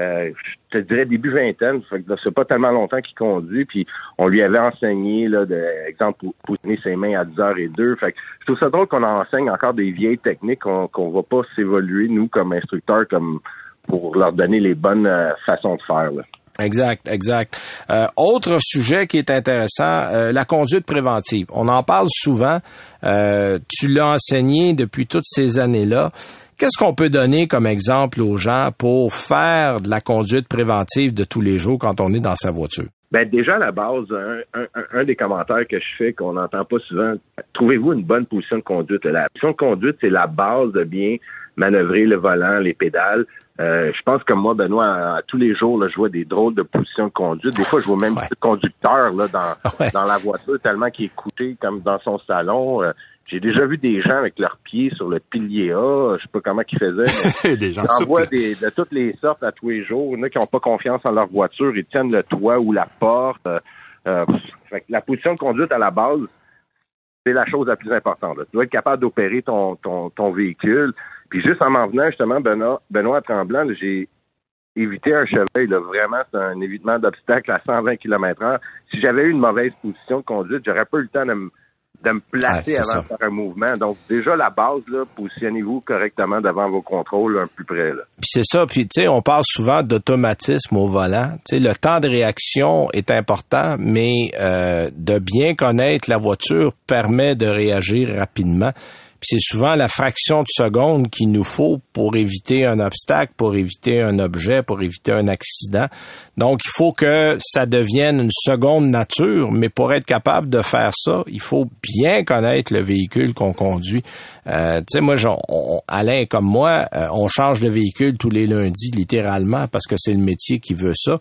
euh, je te dirais début vingtaine, c'est pas tellement longtemps qu'il conduit, puis on lui avait enseigné, là, exemple, pour tenir ses mains à 10 heures et deux. Fait que je trouve ça drôle qu'on enseigne encore des vieilles techniques qu'on qu'on va pas s'évoluer, nous, comme instructeurs, comme pour leur donner les bonnes euh, façons de faire. Exact, exact. Euh, autre sujet qui est intéressant, la conduite préventive. On en parle souvent. tu l'as enseigné depuis toutes ces années-là. Qu'est-ce qu'on peut donner comme exemple aux gens pour faire de la conduite préventive de tous les jours quand on est dans sa voiture? Ben déjà à la base, un, des commentaires que je fais qu'on n'entend pas souvent, trouvez-vous une bonne position de conduite? La position de conduite, c'est la base de bien manœuvrer le volant, les pédales. Euh, je pense que moi, Benoît, tous les jours, là, je vois des drôles de positions de conduite. Des fois, je vois même le conducteur là, dans, dans la voiture tellement qu'il est couché comme dans son salon. Euh, j'ai déjà vu des gens avec leurs pieds sur le pilier A, je sais pas comment ils faisaient. des gens vois de toutes les sortes à tous les jours. Il y en a qui n'ont pas confiance en leur voiture, ils tiennent le toit ou la porte. Euh, euh la position de conduite à la base, c'est la chose la plus importante. Tu dois être capable d'opérer ton, ton, ton, véhicule. Puis juste en m'en venant, justement, Benoît, Benoît Tremblant, j'ai évité un cheval. Là. Vraiment, c'est un évitement d'obstacle à 120 km h Si j'avais eu une mauvaise position de conduite, j'aurais pas eu le temps de me de me placer avant de faire un mouvement. Donc déjà la base, là, positionnez-vous correctement devant vos contrôles un plus près. Là. Puis c'est ça, puis tu sais, on parle souvent d'automatisme au volant. Tu sais, le temps de réaction est important, mais euh, de bien connaître la voiture permet de réagir rapidement c'est souvent la fraction de seconde qu'il nous faut pour éviter un obstacle, pour éviter un objet, pour éviter un accident. Donc, il faut que ça devienne une seconde nature, mais pour être capable de faire ça, il faut bien connaître le véhicule qu'on conduit. Euh, tu sais, moi, Alain comme moi, euh, on change de véhicule tous les lundis, littéralement, parce que c'est le métier qui veut ça.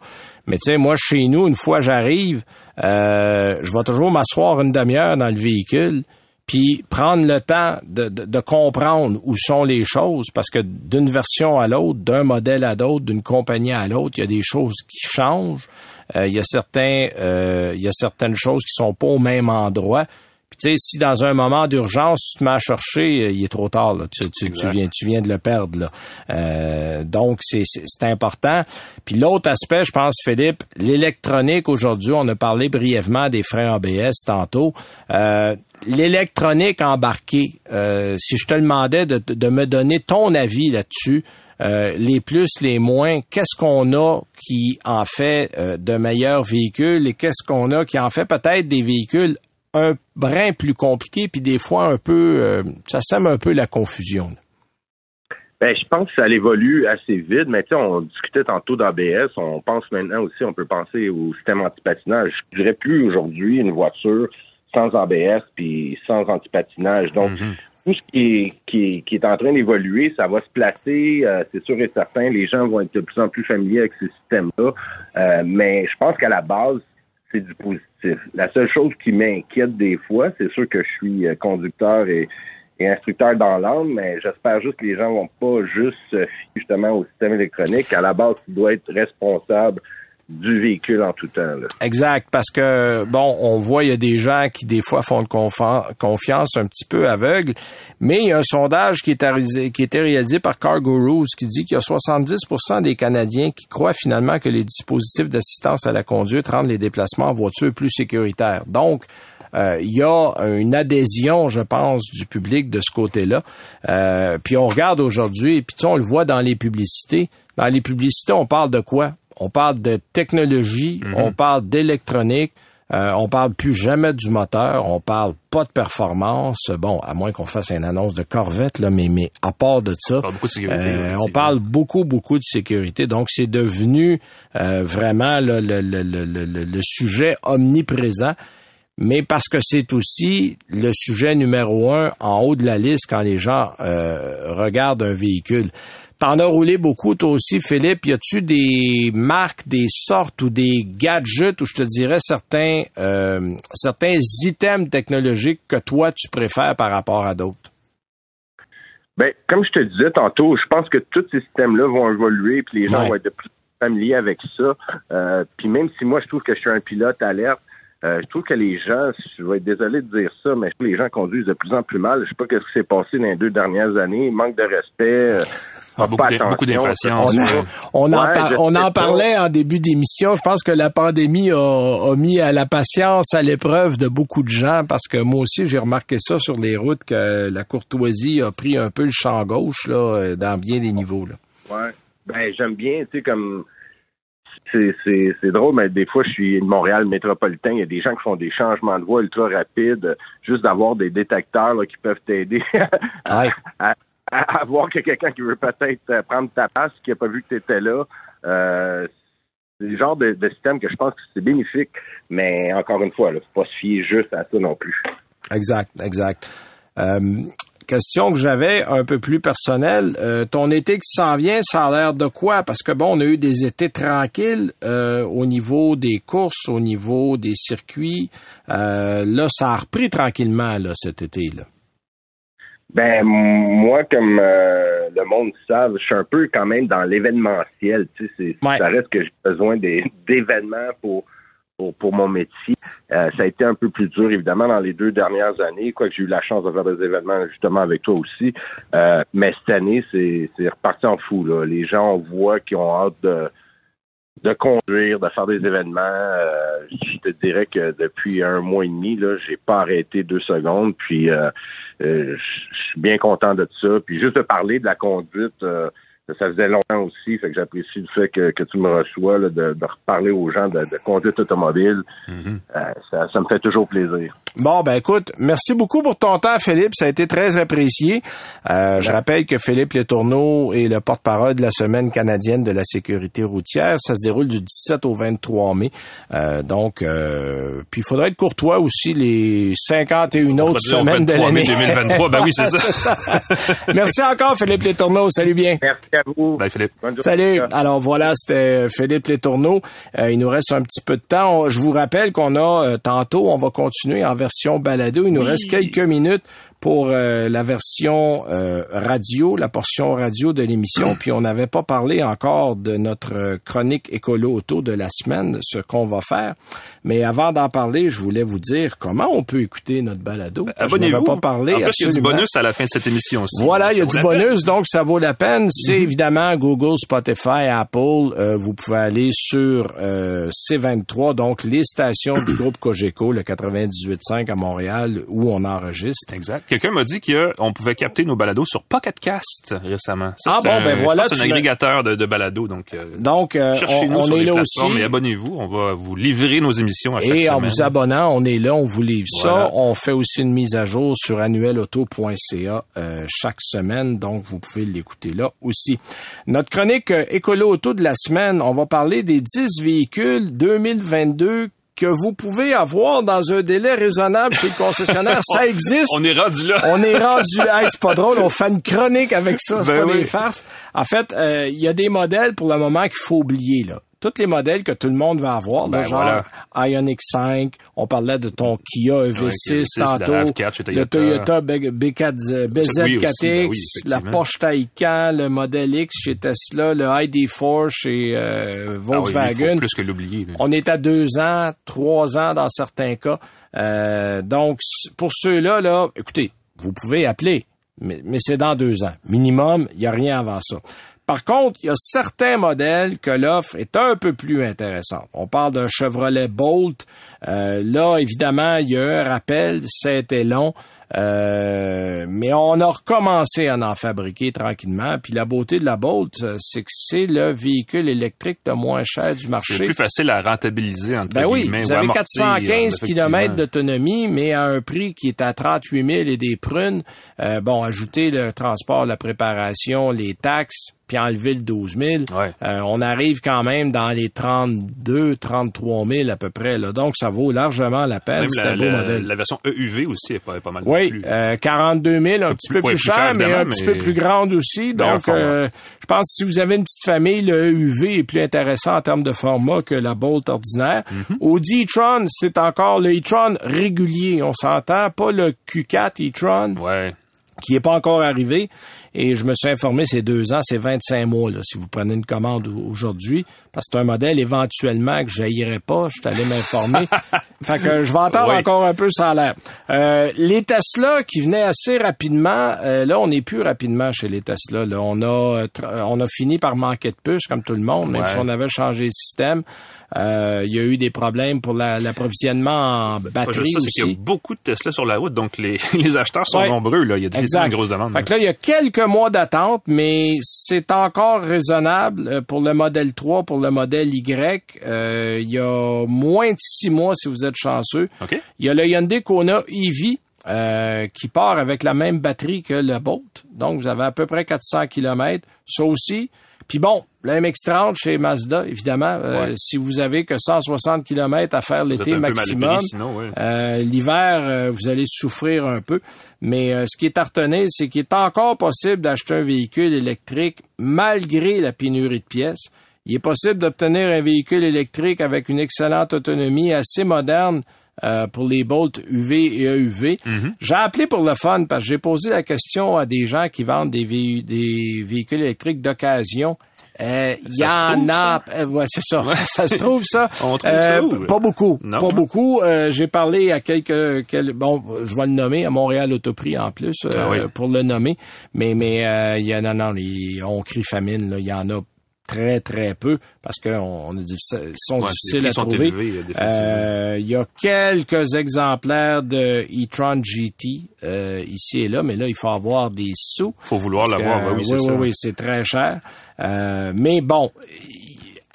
Mais tu sais, moi, chez nous, une fois j'arrive, euh, je vais toujours m'asseoir une demi-heure dans le véhicule puis prendre le temps de, de, comprendre où sont les choses, parce que d'une version à l'autre, d'un modèle à l'autre, d'une compagnie à l'autre, il y a des choses qui changent. Euh, il y a certains, euh, il y a certaines choses qui sont pas au même endroit. Tu sais, si dans un moment d'urgence tu te mets à chercher, euh, il est trop tard. Là. Tu, tu, viens, tu viens de le perdre. Là. Euh, donc c'est, important. Puis l'autre aspect, je pense, Philippe, l'électronique aujourd'hui. On a parlé brièvement des freins ABS tantôt. Euh, l'électronique embarquée. Euh, si je te demandais de, de me donner ton avis là-dessus. Euh, les plus, les moins, qu'est-ce qu'on a qui en fait de meilleurs véhicules et qu'est-ce qu'on a qui en fait peut-être des véhicules un brin plus compliqué, puis des fois un peu, euh, ça sème un peu la confusion. Ben, je pense que ça évolue assez vite, mais tu sais, on discutait tantôt d'ABS, on pense maintenant aussi, on peut penser au système antipatinage. Je dirais plus aujourd'hui une voiture sans ABS puis sans antipatinage. Donc, mm-hmm. tout ce qui est, qui est, en train d'évoluer, ça va se placer, euh, c'est sûr et certain. Les gens vont être de plus en plus familiers avec ces systèmes-là. Euh, mais je pense qu'à la base, c'est du positif. La seule chose qui m'inquiète des fois, c'est sûr que je suis euh, conducteur et, instructeur dans l'âme, mais j'espère juste que les gens vont pas juste se fier justement au système électronique. À la base, tu dois être responsable du véhicule en tout temps. Exact, parce que bon, on voit il y a des gens qui des fois font confiance un petit peu aveugle, mais il y a un sondage qui est qui été réalisé par Cargo Rules qui dit qu'il y a 70% des Canadiens qui croient finalement que les dispositifs d'assistance à la conduite rendent les déplacements en voiture plus sécuritaires. Donc euh, il y a une adhésion, je pense, du public de ce côté-là. Euh, puis on regarde aujourd'hui, puis on le voit dans les publicités. Dans les publicités, on parle de quoi? On parle de technologie, mhm. on parle d'électronique, euh, on parle plus jamais du moteur, on parle pas de performance. Bon, à moins qu'on fasse une annonce de Corvette, là, mais, mais à part de ça, euh, on parle beaucoup, beaucoup de sécurité. Donc, c'est devenu euh, vraiment le, le, le, le, sujet omniprésent. Mais parce que c'est aussi le sujet numéro un en haut de la liste quand les gens regardent un véhicule. T'en as roulé beaucoup, toi aussi, Philippe. Y a-tu des marques, des sortes ou des gadgets ou je te dirais certains, euh, certains items technologiques que toi tu préfères par rapport à d'autres? Ben, comme je te disais tantôt, je pense que tous ces systèmes-là vont évoluer, puis les gens vont être de plus familiers avec ça. Euh, puis même si moi je trouve que je suis un pilote alerte, euh, je trouve que les gens, je vais être désolé de dire ça, mais les gens conduisent de plus en plus mal. Je sais pas ce qui s'est passé dans les deux dernières années. Manque de respect. Ah, beaucoup d'impatience. On, en, parlait en début d'émission. Je pense que la pandémie a, mis à la patience à l'épreuve de beaucoup de gens parce que moi aussi, j'ai remarqué ça sur les routes que la courtoisie a pris un peu le champ gauche là, dans bien des niveaux. Là. Ouais. Ben, j'aime bien, tu sais, comme c'est drôle, mais des fois, je suis de Montréal métropolitain. Il y a des gens qui font des changements de voie ultra rapides, juste d'avoir des détecteurs qui peuvent t'aider à, à, voir que quelqu'un qui veut peut-être euh, prendre ta place, qui n'a pas vu que tu étais là. Euh, c'est le genre de, système que je pense que c'est bénéfique, mais encore une fois, il ne faut pas se fier juste à ça non plus. Exact, exact. Euh, question que j'avais un peu plus personnelle. ton été qui s'en vient, ça a l'air de quoi? Parce que bon, on a eu des étés tranquilles au niveau des courses, au niveau des circuits. là, ça a repris tranquillement là, cet été-là. Ben moi, comme euh, le monde savent, je suis un peu quand même dans l'événementiel. Tu sais, ça reste que j'ai besoin d'événements pour, pour, pour mon métier. Euh, ça a été un peu plus dur, évidemment, dans les deux dernières années, quoique j'ai eu la chance de faire des événements justement avec toi aussi. Euh, mais cette année, c'est reparti en fou. Là. Les gens, on voit qui ont hâte de de conduire, de faire des événements. je te dirais que depuis un mois et demi, là, j'ai pas arrêté deux secondes. Puis euh, je suis bien content de ça. Puis juste de parler de la conduite, euh, ça faisait longtemps aussi, fait que j'apprécie le fait que, que tu me reçois, de, de, reparler aux gens de, de conduite automobile. Mm-hmm. Euh, ça, ça, me fait toujours plaisir. Bon, ben écoute, merci beaucoup pour ton temps, Philippe. Ça a été très apprécié. Euh, je rappelle que Philippe Letourneau est le porte-parole de la Semaine canadienne de la sécurité routière. Ça se déroule du 17 au 23 mai. Euh, donc, euh, puis il faudrait être courtois aussi les 51 autres semaines de l'année. 2023, ben oui, c'est ça. merci encore, Philippe Letourneau. Salut bien. Merci à vous. Bye, Philippe. Salut. Alors voilà, c'était Philippe Letourneau. Euh, il nous reste un petit peu de temps. Je vous rappelle qu'on a euh, tantôt, on va continuer en version balado. Il nous reste quelques minutes pour euh, la version euh, radio, la portion radio de l'émission. Puis on n'avait pas parlé encore de notre chronique écolo auto de la semaine, ce qu'on va faire. Mais avant d'en parler, je voulais vous dire comment on peut écouter notre balado. Abonnez-vous. pas parlé. En plus, il y a du bonus à la fin de cette émission aussi. Voilà, il y a du bonus, donc ça vaut la peine. C'est mhm. évidemment Google, Spotify, Apple. Euh, vous pouvez aller sur C23, donc les stations du groupe Cogeco, le 98.5 à Montréal, où on enregistre. Exact. Quelqu'un m'a dit qu'on pouvait capter nos balados sur Pocketcast récemment. ah bon, ben voilà. C'est un agrégateur de, de balados. Donc, euh, donc euh, on, est là aussi. Et abonnez-vous. On va vous livrer nos émissions à chaque et semaine. En vous abonnant, on est là, on vous livre ça. On fait aussi une mise à jour sur annuelauto.ca euh, chaque semaine. Donc, vous pouvez l'écouter là aussi. Notre chronique Écolo Auto de la semaine, on va parler des 10 véhicules 2022 que vous pouvez avoir dans un délai raisonnable chez le concessionnaire. ça existe. On est rendu là. on est rendu là. c'est pas drôle. On fait une chronique avec ça. C'est ben pas des farces. En fait, euh, il y a des modèles pour le moment qu'il faut oublier, là. Tous les modèles que tout le monde va avoir, là, Ben, genre Ioniq 5, on parlait de ton Kia EV6 EV6, tantôt, la RAV4 chez le Toyota. Toyota B- B4, Oui, aussi, BZ4X, ben oui, la. Porsche Taycan, le modèle X chez Tesla, le ID4 chez euh, Ah oui, Volkswagen. plus que l'oublier. On est à deux ans, trois ans dans certains cas. Euh, donc, pour ceux-là, là, écoutez, vous pouvez appeler, mais, mais c'est dans deux ans. Minimum, il n'y a rien avant ça. Par contre, il y a certains modèles que l'offre est un peu plus intéressante. On parle d'un Chevrolet Bolt. Euh, là, évidemment, il y a eu un rappel, c'était long. Euh, mais on a recommencé à en fabriquer tranquillement. Puis la beauté de la Bolt, euh, c'est que c'est le véhicule électrique le moins cher du C'est marché. plus facile à rentabiliser, entre Ben oui, vous ou avez amortir, 415 effectivement. km d'autonomie, mais à un prix qui est à 38 000 et des prunes. Euh, bon, ajouter le transport, la préparation, les taxes, puis enlever le 12 000. Ouais. Euh, on arrive quand même dans les 32, 33 000 à peu près. Là. Donc, ça vaut largement la peine. Même la, un beau la- modèle. la version EUV aussi est pas, mal Oui, plus. euh, 42 000, un petit peu plus plus cher, cher, mais un petit peu plus grande aussi. Donc, euh, je pense que si vous avez une petite famille, le UV est plus intéressant en termes de format que la Bolt ordinaire. Mhm. Audi e-tron, c'est encore le e-tron régulier, on s'entend, pas le Q4 e-tron Ouais. qui est pas encore arrivé. Et je me suis informé, c'est deux ans, c'est 25 mois, là, si vous prenez une commande au- aujourd'hui. Parce que c'est un modèle éventuellement que j'haïrais pas. Je suis allé m'informer. fait que je vais entendre Oui. encore un peu ça a l'air. Euh, les Tesla qui venaient assez rapidement, euh, là, on n'est plus rapidement chez les Tesla. Là. On a euh, on a fini par manquer de puces, comme tout le monde, même Ouais. si on avait changé le système. Euh, Il y a eu des problèmes pour la- l'approvisionnement en batterie c'est qu'il y aussi. a beaucoup de Tesla sur la route, donc les, les acheteurs sont Ouais. nombreux. Là. Il y a définitivement une grosse demande. Fait que là, il y a quelques mois d'attente, mais c'est encore raisonnable euh, pour le modèle 3, pour le modèle Y. Euh, il y a moins de six mois si vous êtes chanceux. OK. Il y a le Hyundai Kona EV euh, qui part avec la même batterie que le Bolt. Donc, vous avez à peu près 400 km. Ça aussi. Puis bon, le MX-30 chez Mazda, évidemment, euh, si vous avez que 160 km à faire l'été maximum, euh, l'hiver, euh, vous allez souffrir un peu. Mais euh, ce qui est retenir, c'est qu'il est encore possible d'acheter un véhicule électrique malgré la pénurie de pièces. Il est possible d'obtenir un véhicule électrique avec une excellente autonomie assez moderne euh, pour les Bolt UV et EUV. Mm-hmm. J'ai appelé pour le fun parce que j'ai posé la question à des gens qui vendent des, vé- des véhicules électriques d'occasion. Euh, Il y en a, euh, ouais, c'est ça. ça se trouve ça. On trouve ça où? Pas beaucoup, Non, pas beaucoup. Euh, J'ai parlé à quelques, quel- bon, je vais le nommer à Montréal Autoprix en plus euh, Ah oui. pour le nommer. Mais mais euh, il y en a non, les- on crie famine. Là, il y en a très très peu parce que on, on sont Ouais, difficiles les à sont trouver. élevés, définitivement. Euh, Il y a quelques exemplaires de e-tron GT euh, ici et là, mais là il faut avoir des sous. Faut vouloir l'avoir, ben oui, c'est oui, ça. oui, oui, c'est très cher. Euh, mais bon,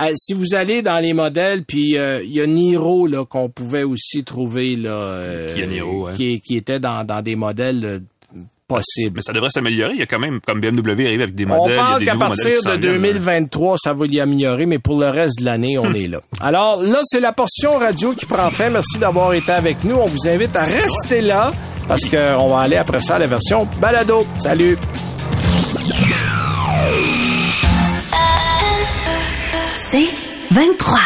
euh, si vous allez dans les modèles, puis euh, il y a Niro là qu'on pouvait aussi trouver là, euh, Niro, qui, qui était dans, dans des modèles Mais ça devrait s'améliorer. Il y a quand même, comme BMW arrive avec des On modèles, a parle qu'à partir de s'en viennent, hein. 2023, ça va y améliorer, mais pour le reste de l'année, on est là. Alors là, c'est la portion radio qui prend fin. Merci d'avoir été avec nous. On vous invite à rester là parce qu'on va aller après ça à la version balado. Salut! C'est 23.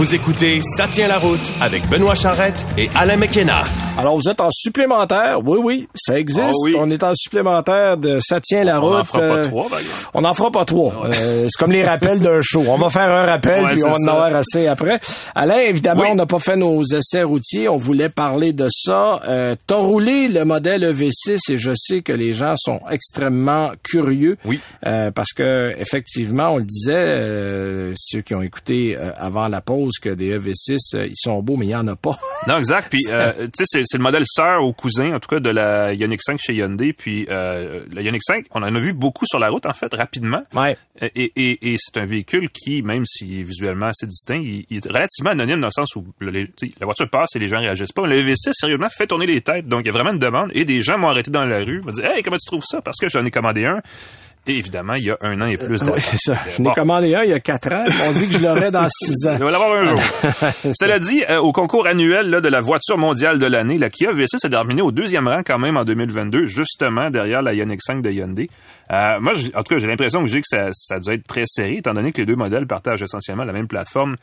Vous écoutez Ça tient la route avec Benoît Charrette et Alain McKenna. Alors, vous êtes en supplémentaire. Oui, oui, ça existe. Ah oui. On est en supplémentaire de Ça tient la On route. n'en fera pas Euh, trois, exemple. On n'en fera pas trois. Euh, c'est comme les rappels d'un show. On va faire un rappel, Ouais, puis on va en avoir assez après. Alain, évidemment, Oui. on n'a pas fait nos essais routiers. On voulait parler de ça. Euh, T'as roulé le modèle EV6 et je sais que les gens sont extrêmement curieux. Oui. Euh, parce que effectivement, on le disait, euh, ceux qui ont écouté euh, avant la pause, que des EV6, euh, ils sont beaux, mais il n'y en a pas. Non, exact. Puis, euh, tu sais, c'est, c'est le modèle sœur ou cousin, en tout cas, de la Ioniq 5 chez Hyundai. Puis, euh, la Ioniq 5, on en a vu beaucoup sur la route, en fait, rapidement. Ouais. Et, et, et c'est un véhicule qui, même s'il est visuellement assez distinct, il, il est relativement anonyme dans le sens où le- les- la voiture passe et les gens réagissent pas. Le V6, sérieusement, fait tourner les têtes. Donc, il y a vraiment une demande. Et des gens m'ont arrêté dans la rue, m'ont dit « Hey, comment tu trouves ça? » Parce que j'en ai commandé un. Et évidemment, il y a un an et plus. Oui, c'est ça. Je n'ai Bon. commandé un il y a quatre ans. On dit que je l'aurai dans six ans. Je vais l'avoir un jour. Cela dit, euh, au concours annuel là, de la voiture mondiale de l'année, la Kia V6 a terminé au deuxième rang quand même en 2022, justement derrière la Ioniq 5 de Hyundai. Euh, moi, en tout cas, j'ai l'impression que j'ai que ça, ça dû être très serré, étant donné que les deux modèles partagent essentiellement la même plateforme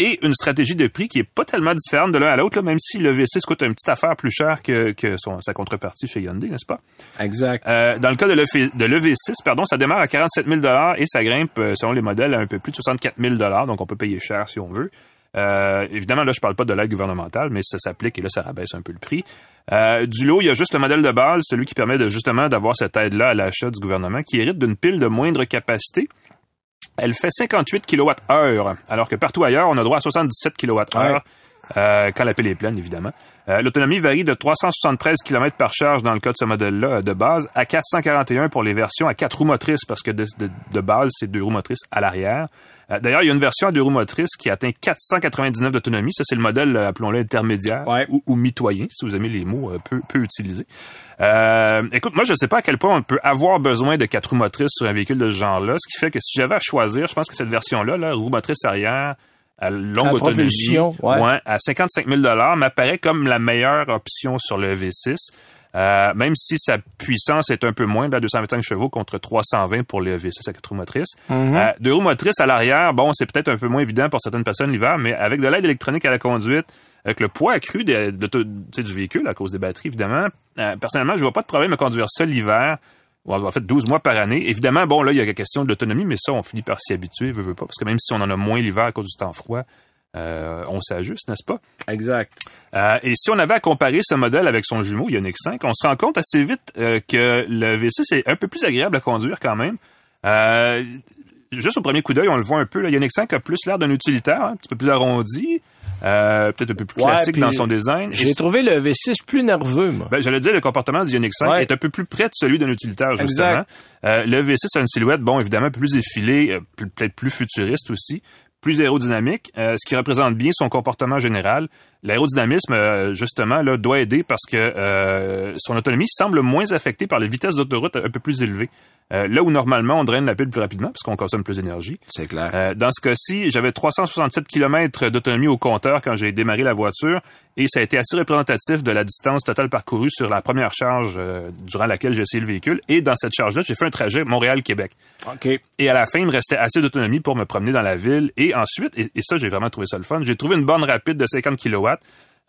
et une stratégie de prix qui est pas tellement différente de l'un à l'autre, même si le V6 coûte une petite affaire plus cher que, que son, sa contrepartie chez Hyundai, n'est-ce pas? Exact. Euh, dans le cas de l'EV de l'EV6, pardon, ça démarre à 47 000 et ça grimpe, euh, selon les modèles, à un peu plus de 64 000 donc on peut payer cher si on veut. Euh, évidemment, là, je parle pas de l'aide gouvernementale, mais ça s'applique et là, ça rabaisse un peu le prix. Euh, du lot, il y a juste le modèle de base, celui qui permet de justement d'avoir cette aide-là à l'achat du gouvernement, qui hérite d'une pile de moindre capacité. Elle fait 58 kWh, alors que partout ailleurs, on a droit à 77 kWh. Euh, quand la pile est pleine, évidemment. Euh, L'autonomie varie de 373 km par charge dans le cas de ce modèle-là euh, de base à 441 pour les versions à quatre roues motrices parce que de, de- de base, c'est deux roues motrices à l'arrière. Euh, D'ailleurs, il y a une version à deux roues motrices qui atteint 499 d'autonomie. Ça, c'est le modèle, euh, appelons-le intermédiaire Ouais. ou, ou mitoyen, si vous aimez les mots euh, peu, peu utilisés. Euh, écoute, moi, je ne sais pas à quel point on peut avoir besoin de quatre roues motrices sur un véhicule de ce genre-là, ce qui fait que si j'avais à choisir, je pense que cette version-là, là, roue motrice arrière, à longue À autonomie, ouais. à 55 000 m'apparaît comme la meilleure option sur le V6. Euh, même si sa puissance est un peu moins, de 225 chevaux contre 320 pour le V6 à quatre roues motrices. Mhm. Euh, deux roues motrices à l'arrière, bon, c'est peut-être un peu moins évident pour certaines personnes l'hiver, mais avec de l'aide électronique à la conduite, avec le poids accru de, du véhicule à cause des batteries, évidemment, euh, personnellement, je vois pas de problème à conduire ça l'hiver. En fait, 12 mois par année. Évidemment, bon, là, il y a la question de l'autonomie, mais ça, on finit par s'y habituer, veut, veut pas, parce que même si on en a moins l'hiver à cause du temps froid, euh, on s'ajuste, n'est-ce pas? Exact. Euh, et si on avait à comparer ce modèle avec son jumeau Ioniq 5, on se rend compte assez vite euh, que le V6 est un peu plus agréable à conduire quand même. Juste au premier coup d'œil, on le voit un peu. Le Ioniq 5 a plus l'air d'un utilitaire, hein, un petit peu plus arrondi, euh, peut-être un peu plus Ouais, classique dans son design. J'ai trouvé le V6 plus nerveux, moi. ben, j'allais dire, le comportement du Ioniq 5 Ouais. est un peu plus près de celui d'un utilitaire, justement. Euh, le V6 a une silhouette, bon, évidemment, un peu plus effilée, euh, peut-être plus futuriste aussi, plus aérodynamique, euh, ce qui représente bien son comportement général. L'aérodynamisme, euh, justement, là, doit aider parce que euh, son autonomie semble moins affectée par les vitesses d'autoroute un peu plus élevées. Euh, là où normalement on draine la pile plus rapidement parce qu'on consomme plus d'énergie. C'est clair. Euh, dans ce cas-ci, j'avais 367 km d'autonomie au compteur quand j'ai démarré la voiture et ça a été assez représentatif de la distance totale parcourue sur la première charge euh, durant laquelle j'ai essayé le véhicule. Et dans cette charge-là, j'ai fait un trajet Montréal-Québec. OK. Et à la fin, il me restait assez d'autonomie pour me promener dans la ville. Et ensuite, et, et ça, j'ai vraiment trouvé ça le fun, j'ai trouvé une borne rapide de 50 kW.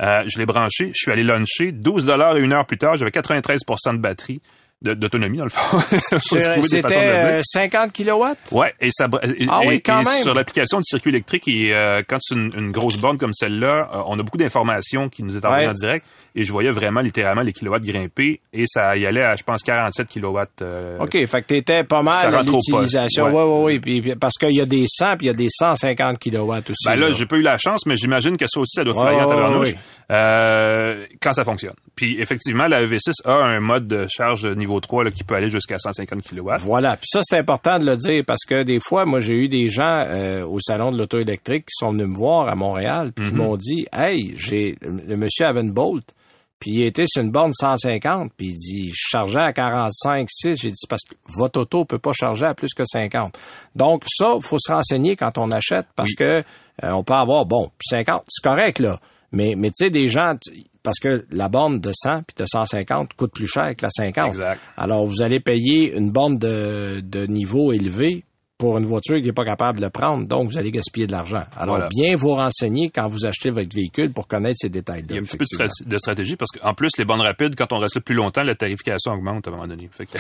Euh, je l'ai branché, je suis allé luncher. 12 dollars et une heure plus tard, j'avais 93% de batterie, d'autonomie dans le fond. C'était le dire. euh, 50 kilowatts? Ouais, et ça et- Ah oui, quand et même. sur l'application du circuit électrique, et, euh, quand c'est une, une grosse borne comme celle-là, euh, on a beaucoup d'informations qui nous est envoyées Ouais. en direct, et je voyais vraiment littéralement les kilowatts grimper, et ça y allait à, je pense, 47 kilowatts. euh, OK, fait que t'étais pas mal à l'utilisation. ouais. Ouais, ouais. Puis, puis- parce qu'il y a des 100 puis il y a des 150 kilowatts aussi. Ben là, là. j'ai pas eu la chance, mais j'imagine que ça aussi, ça doit Ouais, en tabarnouche ouais. Euh, quand ça fonctionne. Puis effectivement, la EV6 a un mode de charge niveau 3 là, qui peut aller jusqu'à 150 kilowatts. Voilà. Puis ça, c'est important de le dire parce que des fois, moi, j'ai eu des gens euh, au salon de l'auto électrique qui sont venus me voir à Montréal puis qui m'ont dit, hey, j'ai le monsieur avait une Bolt. Puis il était sur une borne 150, puis il dit, je chargeais à 45, 6. J'ai dit, parce que votre auto peut pas charger à plus que 50. Donc ça, faut se renseigner quand on achète, parce que euh, on peut avoir, bon, puis 50, c'est correct, là. Mais, mais tu sais, des gens, parce que la borne de 100 puis de 150 coûte plus cher que la 50. Exact. Alors, vous allez payer une borne de, de niveau élevé pour une voiture qui n'est pas capable de le prendre. Donc, vous allez gaspiller de l'argent. Alors, Voilà. bien vous renseigner quand vous achetez votre véhicule pour connaître ces détails-là. Il y a un petit peu de, stratégie parce qu'en plus, les bandes rapides, quand on reste là plus longtemps, la tarification augmente à un moment donné. Fait que,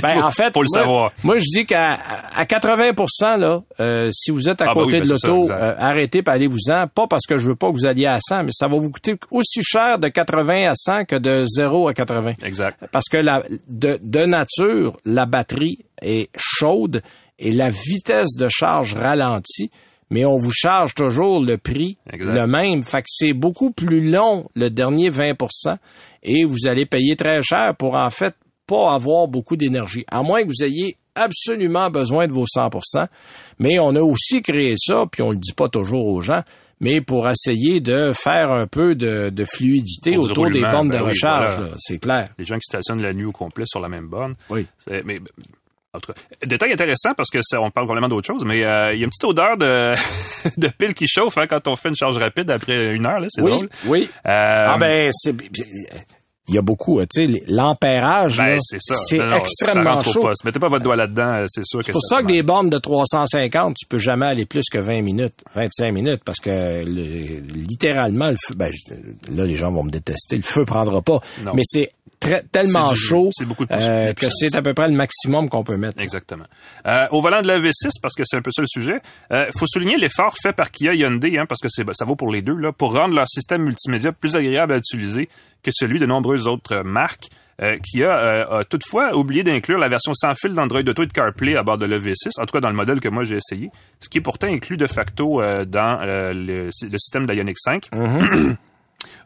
Ben, en fait, faut le moi, savoir. Moi, je dis qu'à à 80 là, euh, si vous êtes à Ah, bah côté oui, de ben, l'auto, euh, arrêtez et allez-vous-en. Pas parce que je veux pas que vous alliez à 100, mais ça va vous coûter aussi cher de 80 à 100 que de 0 à 80. Exact. Parce que la, de, de nature, la batterie est chaude et la vitesse de charge ralentit, mais on vous charge toujours le prix Exact. le même. Fait que c'est beaucoup plus long, le dernier 20% et vous allez payer très cher pour en fait pas avoir beaucoup d'énergie. À moins que vous ayez absolument besoin de vos 100% mais on a aussi créé ça, puis on le dit pas toujours aux gens, mais pour essayer de faire un peu de, de fluidité autour des bornes de ben oui, recharge, voilà. là. c'est clair. Les gens qui stationnent la nuit au complet sur la même borne. Oui. Mais En tout cas, détail intéressant parce que ça, on parle complètement d'autre chose, mais euh, il y a une petite odeur de, de pile qui chauffe hein, quand on fait une charge rapide après une heure. Là, c'est Oui, drôle. oui. Euh, Ah ben, c'est... Il y a beaucoup, euh, tu sais, l'ampérage, ben, c'est ça. ça extrêmement au chaud. Mettez pas votre doigt là-dedans, c'est sûr que C'est pour ça que des bornes de 350, tu peux jamais aller plus que 20 minutes, 25 minutes, parce que le- littéralement, le feu, ben, là, les gens vont me détester, le feu prendra pas. Non. Mais c'est très, tellement chaud c'est beaucoup de euh, que c'est à peu près le maximum qu'on peut mettre. Exactement. Euh, au volant de la V6, parce que c'est un peu ça le sujet, euh, faut souligner l'effort fait par Kia Hyundai, hein, parce que c'est, ça vaut pour les deux, là, pour rendre leur système multimédia plus agréable à utiliser que celui de nombreuses autres marques. Euh, Kia euh, a toutefois oublié d'inclure la version sans fil d'Android Auto et de CarPlay à bord de l'EV6, en tout cas dans le modèle que moi j'ai essayé, ce qui est pourtant inclus de facto euh, dans le, le système de la Ioniq 5.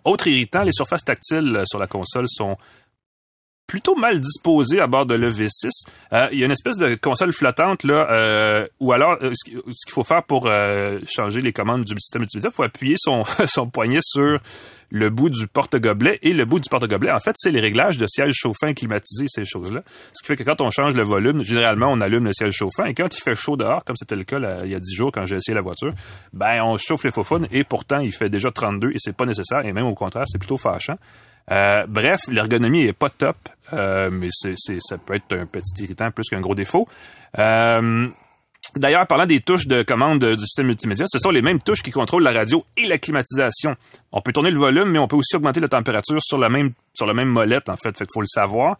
Autre irritant, les surfaces tactiles sur la console sont plutôt mal disposées à bord de l'EV6. Euh, il y a une espèce de console flottante là, euh, ou alors euh, ce qui- ce qu'il faut faire pour changer les commandes du système multimédia, il faut appuyer son, poignet sur le bout du porte-gobelet et le bout du porte-gobelet, en fait, c'est les réglages de siège chauffant climatisé, ces choses-là. Ce qui fait que quand on change le volume, généralement, on allume le siège chauffant et quand il fait chaud dehors, comme c'était le cas il y a 10 jours quand j'ai essayé la voiture, ben on chauffe les faux et pourtant il fait déjà 32 et c'est pas nécessaire et même au contraire, c'est plutôt fâchant. Euh, bref, l'ergonomie est pas top, euh, mais ça peut être un petit irritant plus qu'un gros défaut. Euh, D'ailleurs, parlant des touches de commande du système multimédia, ce sont les mêmes touches qui contrôlent la radio et la climatisation. On peut tourner le volume, mais on peut aussi augmenter la température sur la même sur même molette, en fait. Fait qu'il faut le savoir.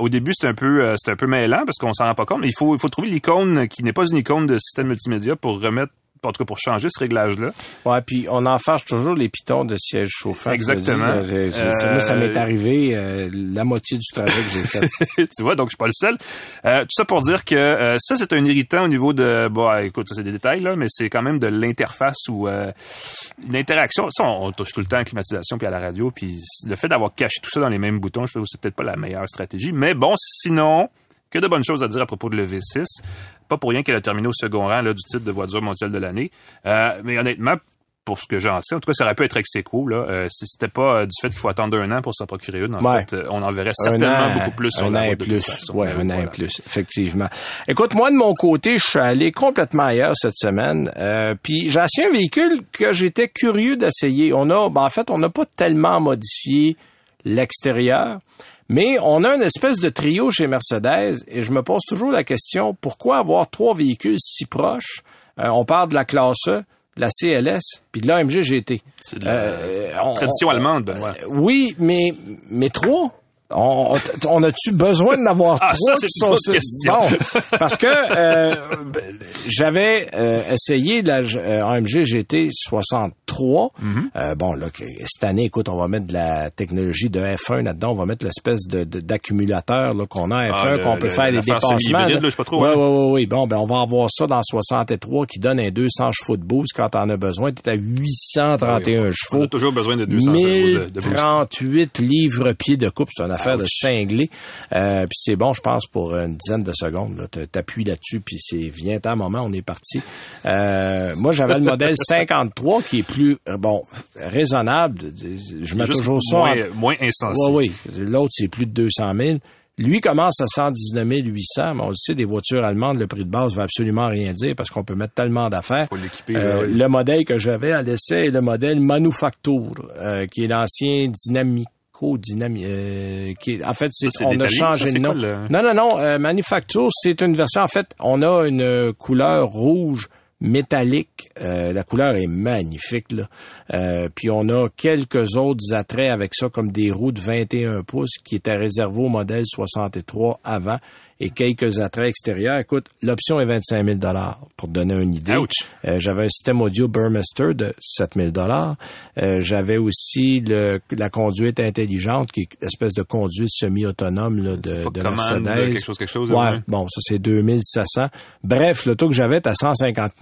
Au début, c'est un peu euh, un peu mêlant parce qu'on s'en rend pas compte, mais il faut il faut trouver l'icône qui n'est pas une icône de système multimédia pour remettre en tout cas pour changer ce réglage-là. Ouais, puis on en fâche toujours les pitons de siège chauffant. Exactement. Dis, là, c'est- Moi, ça m'est Euh, arrivé euh, la moitié du travail que j'ai fait. tu vois, donc je suis pas le seul. Euh, tout ça pour dire que euh, ça, c'est un irritant au niveau de... Bon, euh, écoute, ça c'est des détails, là, mais c'est quand même de l'interface ou euh, une interaction. Ça, on, on touche tout le temps à la climatisation puis à la radio, puis le fait d'avoir caché tout ça dans les mêmes boutons, je trouve que c'est peut-être pas la meilleure stratégie. Mais bon, sinon, que de bonnes choses à dire à propos de l'EV6. Pas pour rien qu'elle a terminé au second rang là, du titre de voiture mondiale de l'année. Euh, mais honnêtement, pour ce que j'en sais, en tout cas, ça aurait pu être ex aequo, là. Euh, si c'était pas euh, du fait qu'il faut attendre un an pour s'en procurer une, en Ouais. fait, euh, on en verrait certainement an, beaucoup plus sur un an et plus. Ouais, un an et plus, effectivement. Écoute, moi de mon côté, je suis allé complètement ailleurs cette semaine. Euh, puis j'ai essayé un véhicule que j'étais curieux d'essayer. On a, ben, en fait, on n'a pas tellement modifié l'extérieur, mais on a une espèce de trio chez Mercedes et je me pose toujours la question pourquoi avoir trois véhicules si proches? Euh, On parle de la classe E, de la CLS, puis de l'AMG GT. C'est de la Euh, on- tradition on- allemande, Benoît. oui, mais, mais trois? On, on- on a-tu besoin d'en avoir Ah, trois ça, qui sont sur-. Bon, parce que euh, j'avais euh, essayé la euh, AMG GT 63. Mm-hmm. Euh, bon, là, cette année, écoute, on va mettre de la technologie de F1 là-dedans. On va mettre l'espèce de, de- d'accumulateur là, qu'on a à F1, Ah, qu'on peut le- faire l'affaire dépassements. semi-hybride, là. là, je sais pas trop, Ouais, hein. ouais, ouais, ouais. Bon, ben, on va avoir ça dans 63 qui donne un 200 chevaux de boost quand t'en as besoin. T'es à 831 On chevaux. a toujours besoin de 200 euros de, de boost. 1038 livres-pieds de coupe. C'est affaire de cinglé. Euh, puis c'est bon, je pense, pour une dizaine de secondes. là. T'appuies là-dessus, puis c'est vient à un moment, on est parti. Euh, moi, j'avais le modèle 53 qui est plus, euh, bon, raisonnable. Je mets Juste toujours ça moins, entre- moins insensible. oui, oui. L'autre, c'est plus de 200 000. Lui commence à 119 800, mais on le sait, des voitures allemandes, le prix de base va absolument rien dire parce qu'on peut mettre tellement d'affaires. Euh, oui. Le modèle que j'avais à l'essai est le modèle Manufacture, euh, qui est l'ancien Dynamico. Euh, qui en fait, c'est, Ça, on a changé ça, c'est nom. Non, non, non. euh, Manufacture, c'est une version. En fait, on a une couleur rouge métallique. Euh, la couleur est magnifique. Là. Euh, puis on a quelques autres attraits avec ça, comme des roues de 21 pouces qui étaient réservées au modèle 63 avant et quelques attraits extérieurs. Écoute, l'option est 25 000 pour te donner une idée. Euh, j'avais un système audio Burmester de 7000 dollars. j'avais aussi le, la conduite intelligente, qui est une espèce de conduite semi-autonome là, de, de commande, Mercedes. quelque chose, quelque chose, Ouais, bon, ça c'est 2700. Bref, le taux que j'avais était à 150,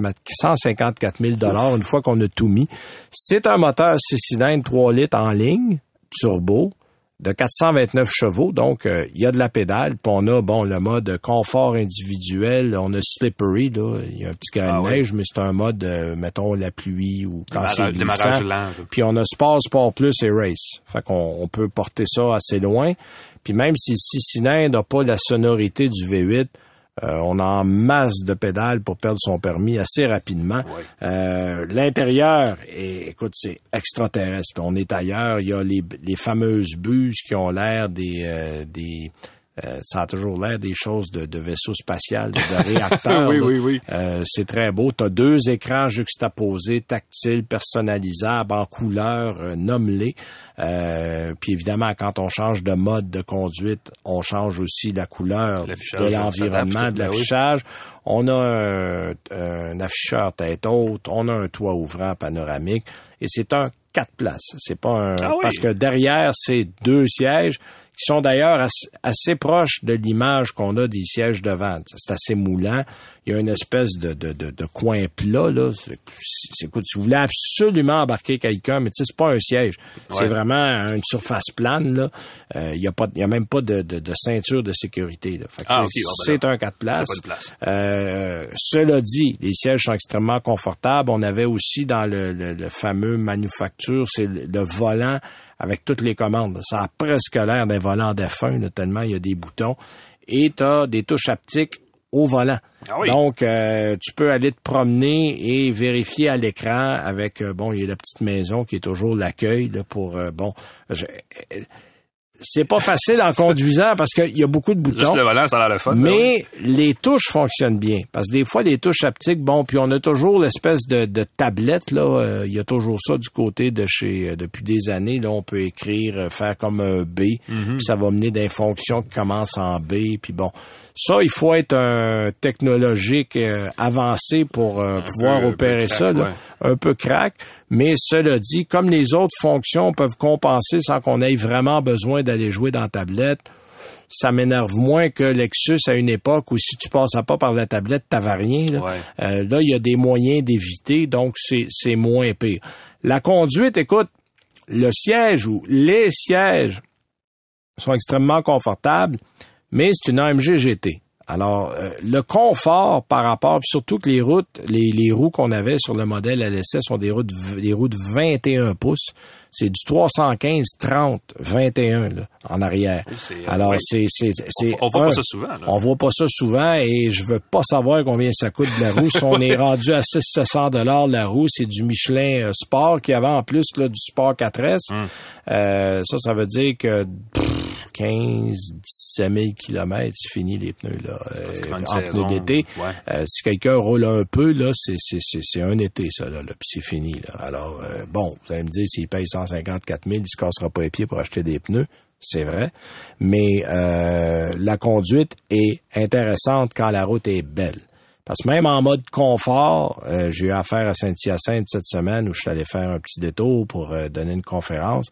154 000 dollars une fois qu'on a tout mis. C'est un moteur 6 cylindres 3 litres en ligne, turbo, de 429 chevaux, donc euh, il y a de la pédale, puis on a bon le mode confort individuel, on a slippery là, il y a un petit grain Ah de oui. neige, mais c'est un mode euh, mettons la pluie ou quand c'est glissant. Puis on a Sport, Sport Plus et Race. Fait qu'on on peut porter ça assez loin. Puis même si le 6 cylindres n'a pas la sonorité du V8, Euh, on a en masse de pédales pour perdre son permis assez rapidement. Euh, L'intérieur, écoute, c'est extraterrestre. On est ailleurs. Il y a les, les fameuses buses qui ont l'air des, euh, des euh, ça a toujours l'air des choses de, de vaisseau spatial, de, de réacteurs. oui, oui, oui. Euh, c'est très beau. Tu as deux écrans juxtaposés, tactiles, personnalisables, en couleur, euh, nomme-les. Euh, puis évidemment, quand on change de mode de conduite, on change aussi la couleur de l'environnement, de ben l'affichage. On a un, un afficheur tête haute, on a un toit ouvrant panoramique, et c'est un quatre places. C'est pas un Ah oui. parce que derrière c'est deux sièges qui sont d'ailleurs assez, assez proches de l'image qu'on a des sièges devant. C'est assez moulant. Il y a une espèce de, de, de, de coin plat là. C'est, écoute, si vous voulez absolument embarquer quelqu'un, mais tu sais, c'est pas un siège. C'est vraiment une surface plane là. Euh, Il y a pas, il y a même pas de, de, de ceinture de sécurité. Là. Ah, c'est un quatre places. de place. Euh, cela dit, les sièges sont extrêmement confortables. On avait aussi dans le, le- le fameux manufacture, c'est le, le volant avec toutes les commandes. Ça a presque l'air d'un volant d'F1, là, tellement il y a des boutons. Et tu as des touches haptiques au volant. Ah oui. Donc, euh, tu peux aller te promener et vérifier à l'écran avec, euh, bon, il y a la petite maison qui est toujours l'accueil là, pour, euh, bon, je- c'est pas facile en conduisant parce qu'il y a beaucoup de boutons. Juste le volant, ça a l'air le fun. ben oui. Mais les touches fonctionnent bien. Parce que des fois, les touches haptiques, bon, puis on a toujours l'espèce de, de tablette, là. euh, Il y a toujours ça du côté de chez, euh, depuis des années, là, on peut écrire, euh, faire comme un B, Mhm. puis ça va mener des fonctions qui commencent en B, puis bon. Ça, il faut être un technologique euh, avancé pour euh, pouvoir peu- un peu opérer crack, ça, là. ouais. un peu crack. Mais cela dit, comme les autres fonctions peuvent compenser sans qu'on ait vraiment besoin d'aller jouer dans la tablette, ça m'énerve moins que Lexus à une époque où si tu passais pas par la tablette, t'avais rien. Là, Ouais. Euh, là il y a des moyens d'éviter, donc c'est c'est moins pire. La conduite, écoute, le siège ou les sièges sont extrêmement confortables, mais c'est une AMG GT. Alors, euh, le confort par rapport, surtout que les routes, les, les roues qu'on avait sur le modèle LSS sont des roues de, v- des roues de 21 pouces. C'est du 315, 30, 21 là, en arrière. euh, Alors, ouais. c'est... c'est, c'est On voit pas ça souvent, là. On voit pas ça souvent et je veux pas savoir combien ça coûte de la roue. si on est rendu à 600 dollars la roue, c'est du Michelin euh, Sport qui avait en plus là, du Sport 4S. Hum. Euh, ça, ça veut dire que pff, 15, 17 000 kilomètres, c'est fini les pneus là. c'est Euh, en pneus d'été. ouais. Euh, si quelqu'un roule un peu, là, c'est, c'est, c'est, c'est un été, ça, là, là puis c'est fini. Là. Alors, euh, bon, vous allez me dire, s'il paye 154 000, il se cassera pas les pieds pour acheter des pneus. C'est vrai. Mais euh, la conduite est intéressante quand la route est belle. Parce que même en mode confort, euh, j'ai eu affaire à Saint-Hyacinthe cette semaine où je suis allé faire un petit détour pour euh, donner une conférence.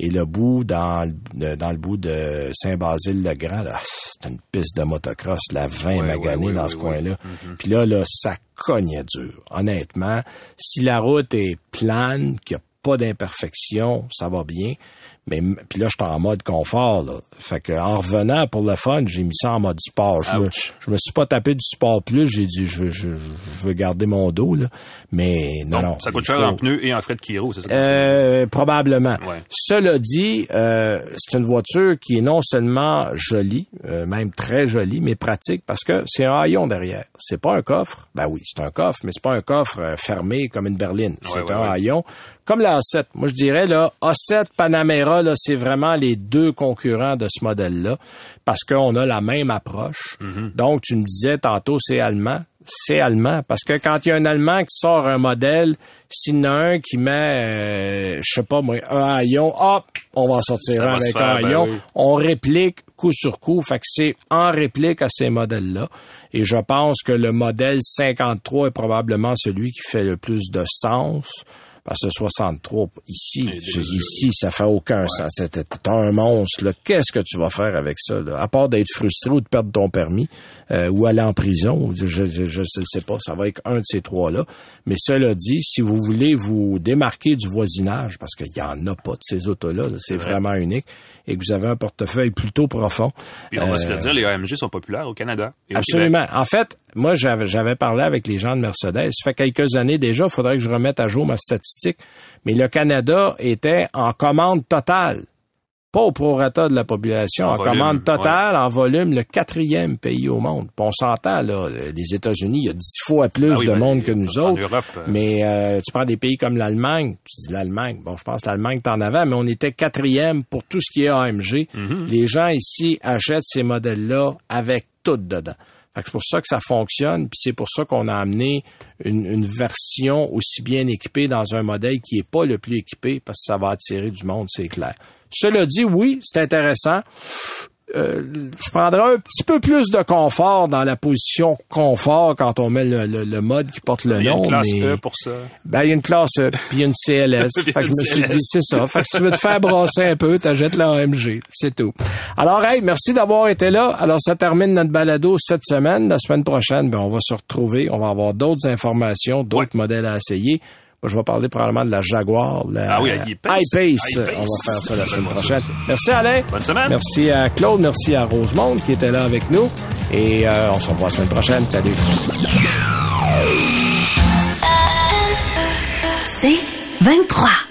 Et le bout, dans le, dans le bout de Saint-Basile-le-Grand, là, c'est une piste de motocross, la 20 Ouais, maganée ouais, ouais, dans ce coin-là. Puis là, là, ça cognait dur. Honnêtement, si la route est plane, qu'il n'y a pas d'imperfection, ça va bien. Mais puis là, je suis en mode confort. Là. Fait que en revenant pour le fun, j'ai mis ça en mode sport. Je me, je me suis pas tapé du sport plus. J'ai dit je, veux- je, je veux garder mon dos. Là. Mais non, non. ça coûte cher faut- en pneus et en frais de Kiro, c'est ça? euh, probablement. Ouais. Cela dit, euh, c'est une voiture qui est non seulement jolie, euh, même très jolie, mais pratique parce que c'est un haillon derrière. C'est pas un coffre. Ben oui, c'est un coffre, mais c'est pas un coffre fermé comme une berline. c'est ouais, un haillon. Comme la A7. Moi, je dirais, là, A7 Panamera, là, c'est vraiment les deux concurrents de ce modèle-là parce qu'on a la même approche. Mm-hmm. Donc, tu me disais tantôt, c'est allemand c'est allemand. Parce que quand il y a un Allemand qui sort un modèle, s'il y en a un qui met, euh, je sais pas moi, un haillon, hop, on va en sortir un avec faire, un ben haillon. oui. On réplique coup sur coup. Fait que c'est en réplique à ces modèles-là. Et je pense que le modèle 53 est probablement celui qui fait le plus de sens. Parce que 63, ici, je dis ici, ça fait aucun sens. T'es- un monstre, là. Qu'est-ce que tu vas faire avec ça, là? À part d'être frustré ou de perdre ton permis, euh, ou aller en prison, je, je, je, je sais pas. Ça va être un de ces trois-là. Mais cela dit, si vous voulez vous démarquer du voisinage, parce qu'il y en a pas de ces autos-là, là, c'est vraiment unique, et que vous avez un portefeuille plutôt profond. Puis on va euh, se le dire, les AMG sont populaires au Canada. et au Absolument. En fait, moi, j'avais parlé avec les gens de Mercedes. Ça fait quelques années déjà. Il faudrait que je remette à jour ma statistique. Mais le Canada était en commande totale. Pas au prorata de la population, en, commande totale, en volume, le quatrième pays au monde. Puis on s'entend, là, les États-Unis, il y a dix fois plus ah de ben, monde que nous autres. Europe, euh, mais euh, tu prends des pays comme l'Allemagne, tu dis l'Allemagne, bon, je pense que l'Allemagne est en avant, mais on était quatrième pour tout ce qui est AMG. Mhm. Les gens ici achètent ces modèles-là avec tout dedans. C'est pour ça que ça fonctionne, puis c'est pour ça qu'on a amené une, une, version aussi bien équipée dans un modèle qui est pas le plus équipé, parce que ça va attirer du monde, c'est clair. Cela dit, oui, c'est intéressant. Euh, je prendrais un petit peu plus de confort dans la position confort quand on met le, mode qui porte le nom. Il y a une classe E pour ça. Ben, il y a une classe E, puis une CLS. fait que je me suis dit, c'est ça. Fait que si tu veux te faire brasser un peu, t'achètes la AMG. C'est tout. Alors, hey, merci d'avoir été là. Alors, ça termine notre balado cette semaine. La semaine prochaine, ben, on va se retrouver. On va avoir d'autres informations, d'autres modèles à essayer. Moi, je vais parler probablement de la Jaguar, la ah oui, I-Pace. On va faire ça la semaine prochaine. Merci Alain. Bonne semaine. Merci à Claude, merci à Rosemonde qui était là avec nous. Et euh, on se revoit la semaine prochaine. Salut. C'est 23.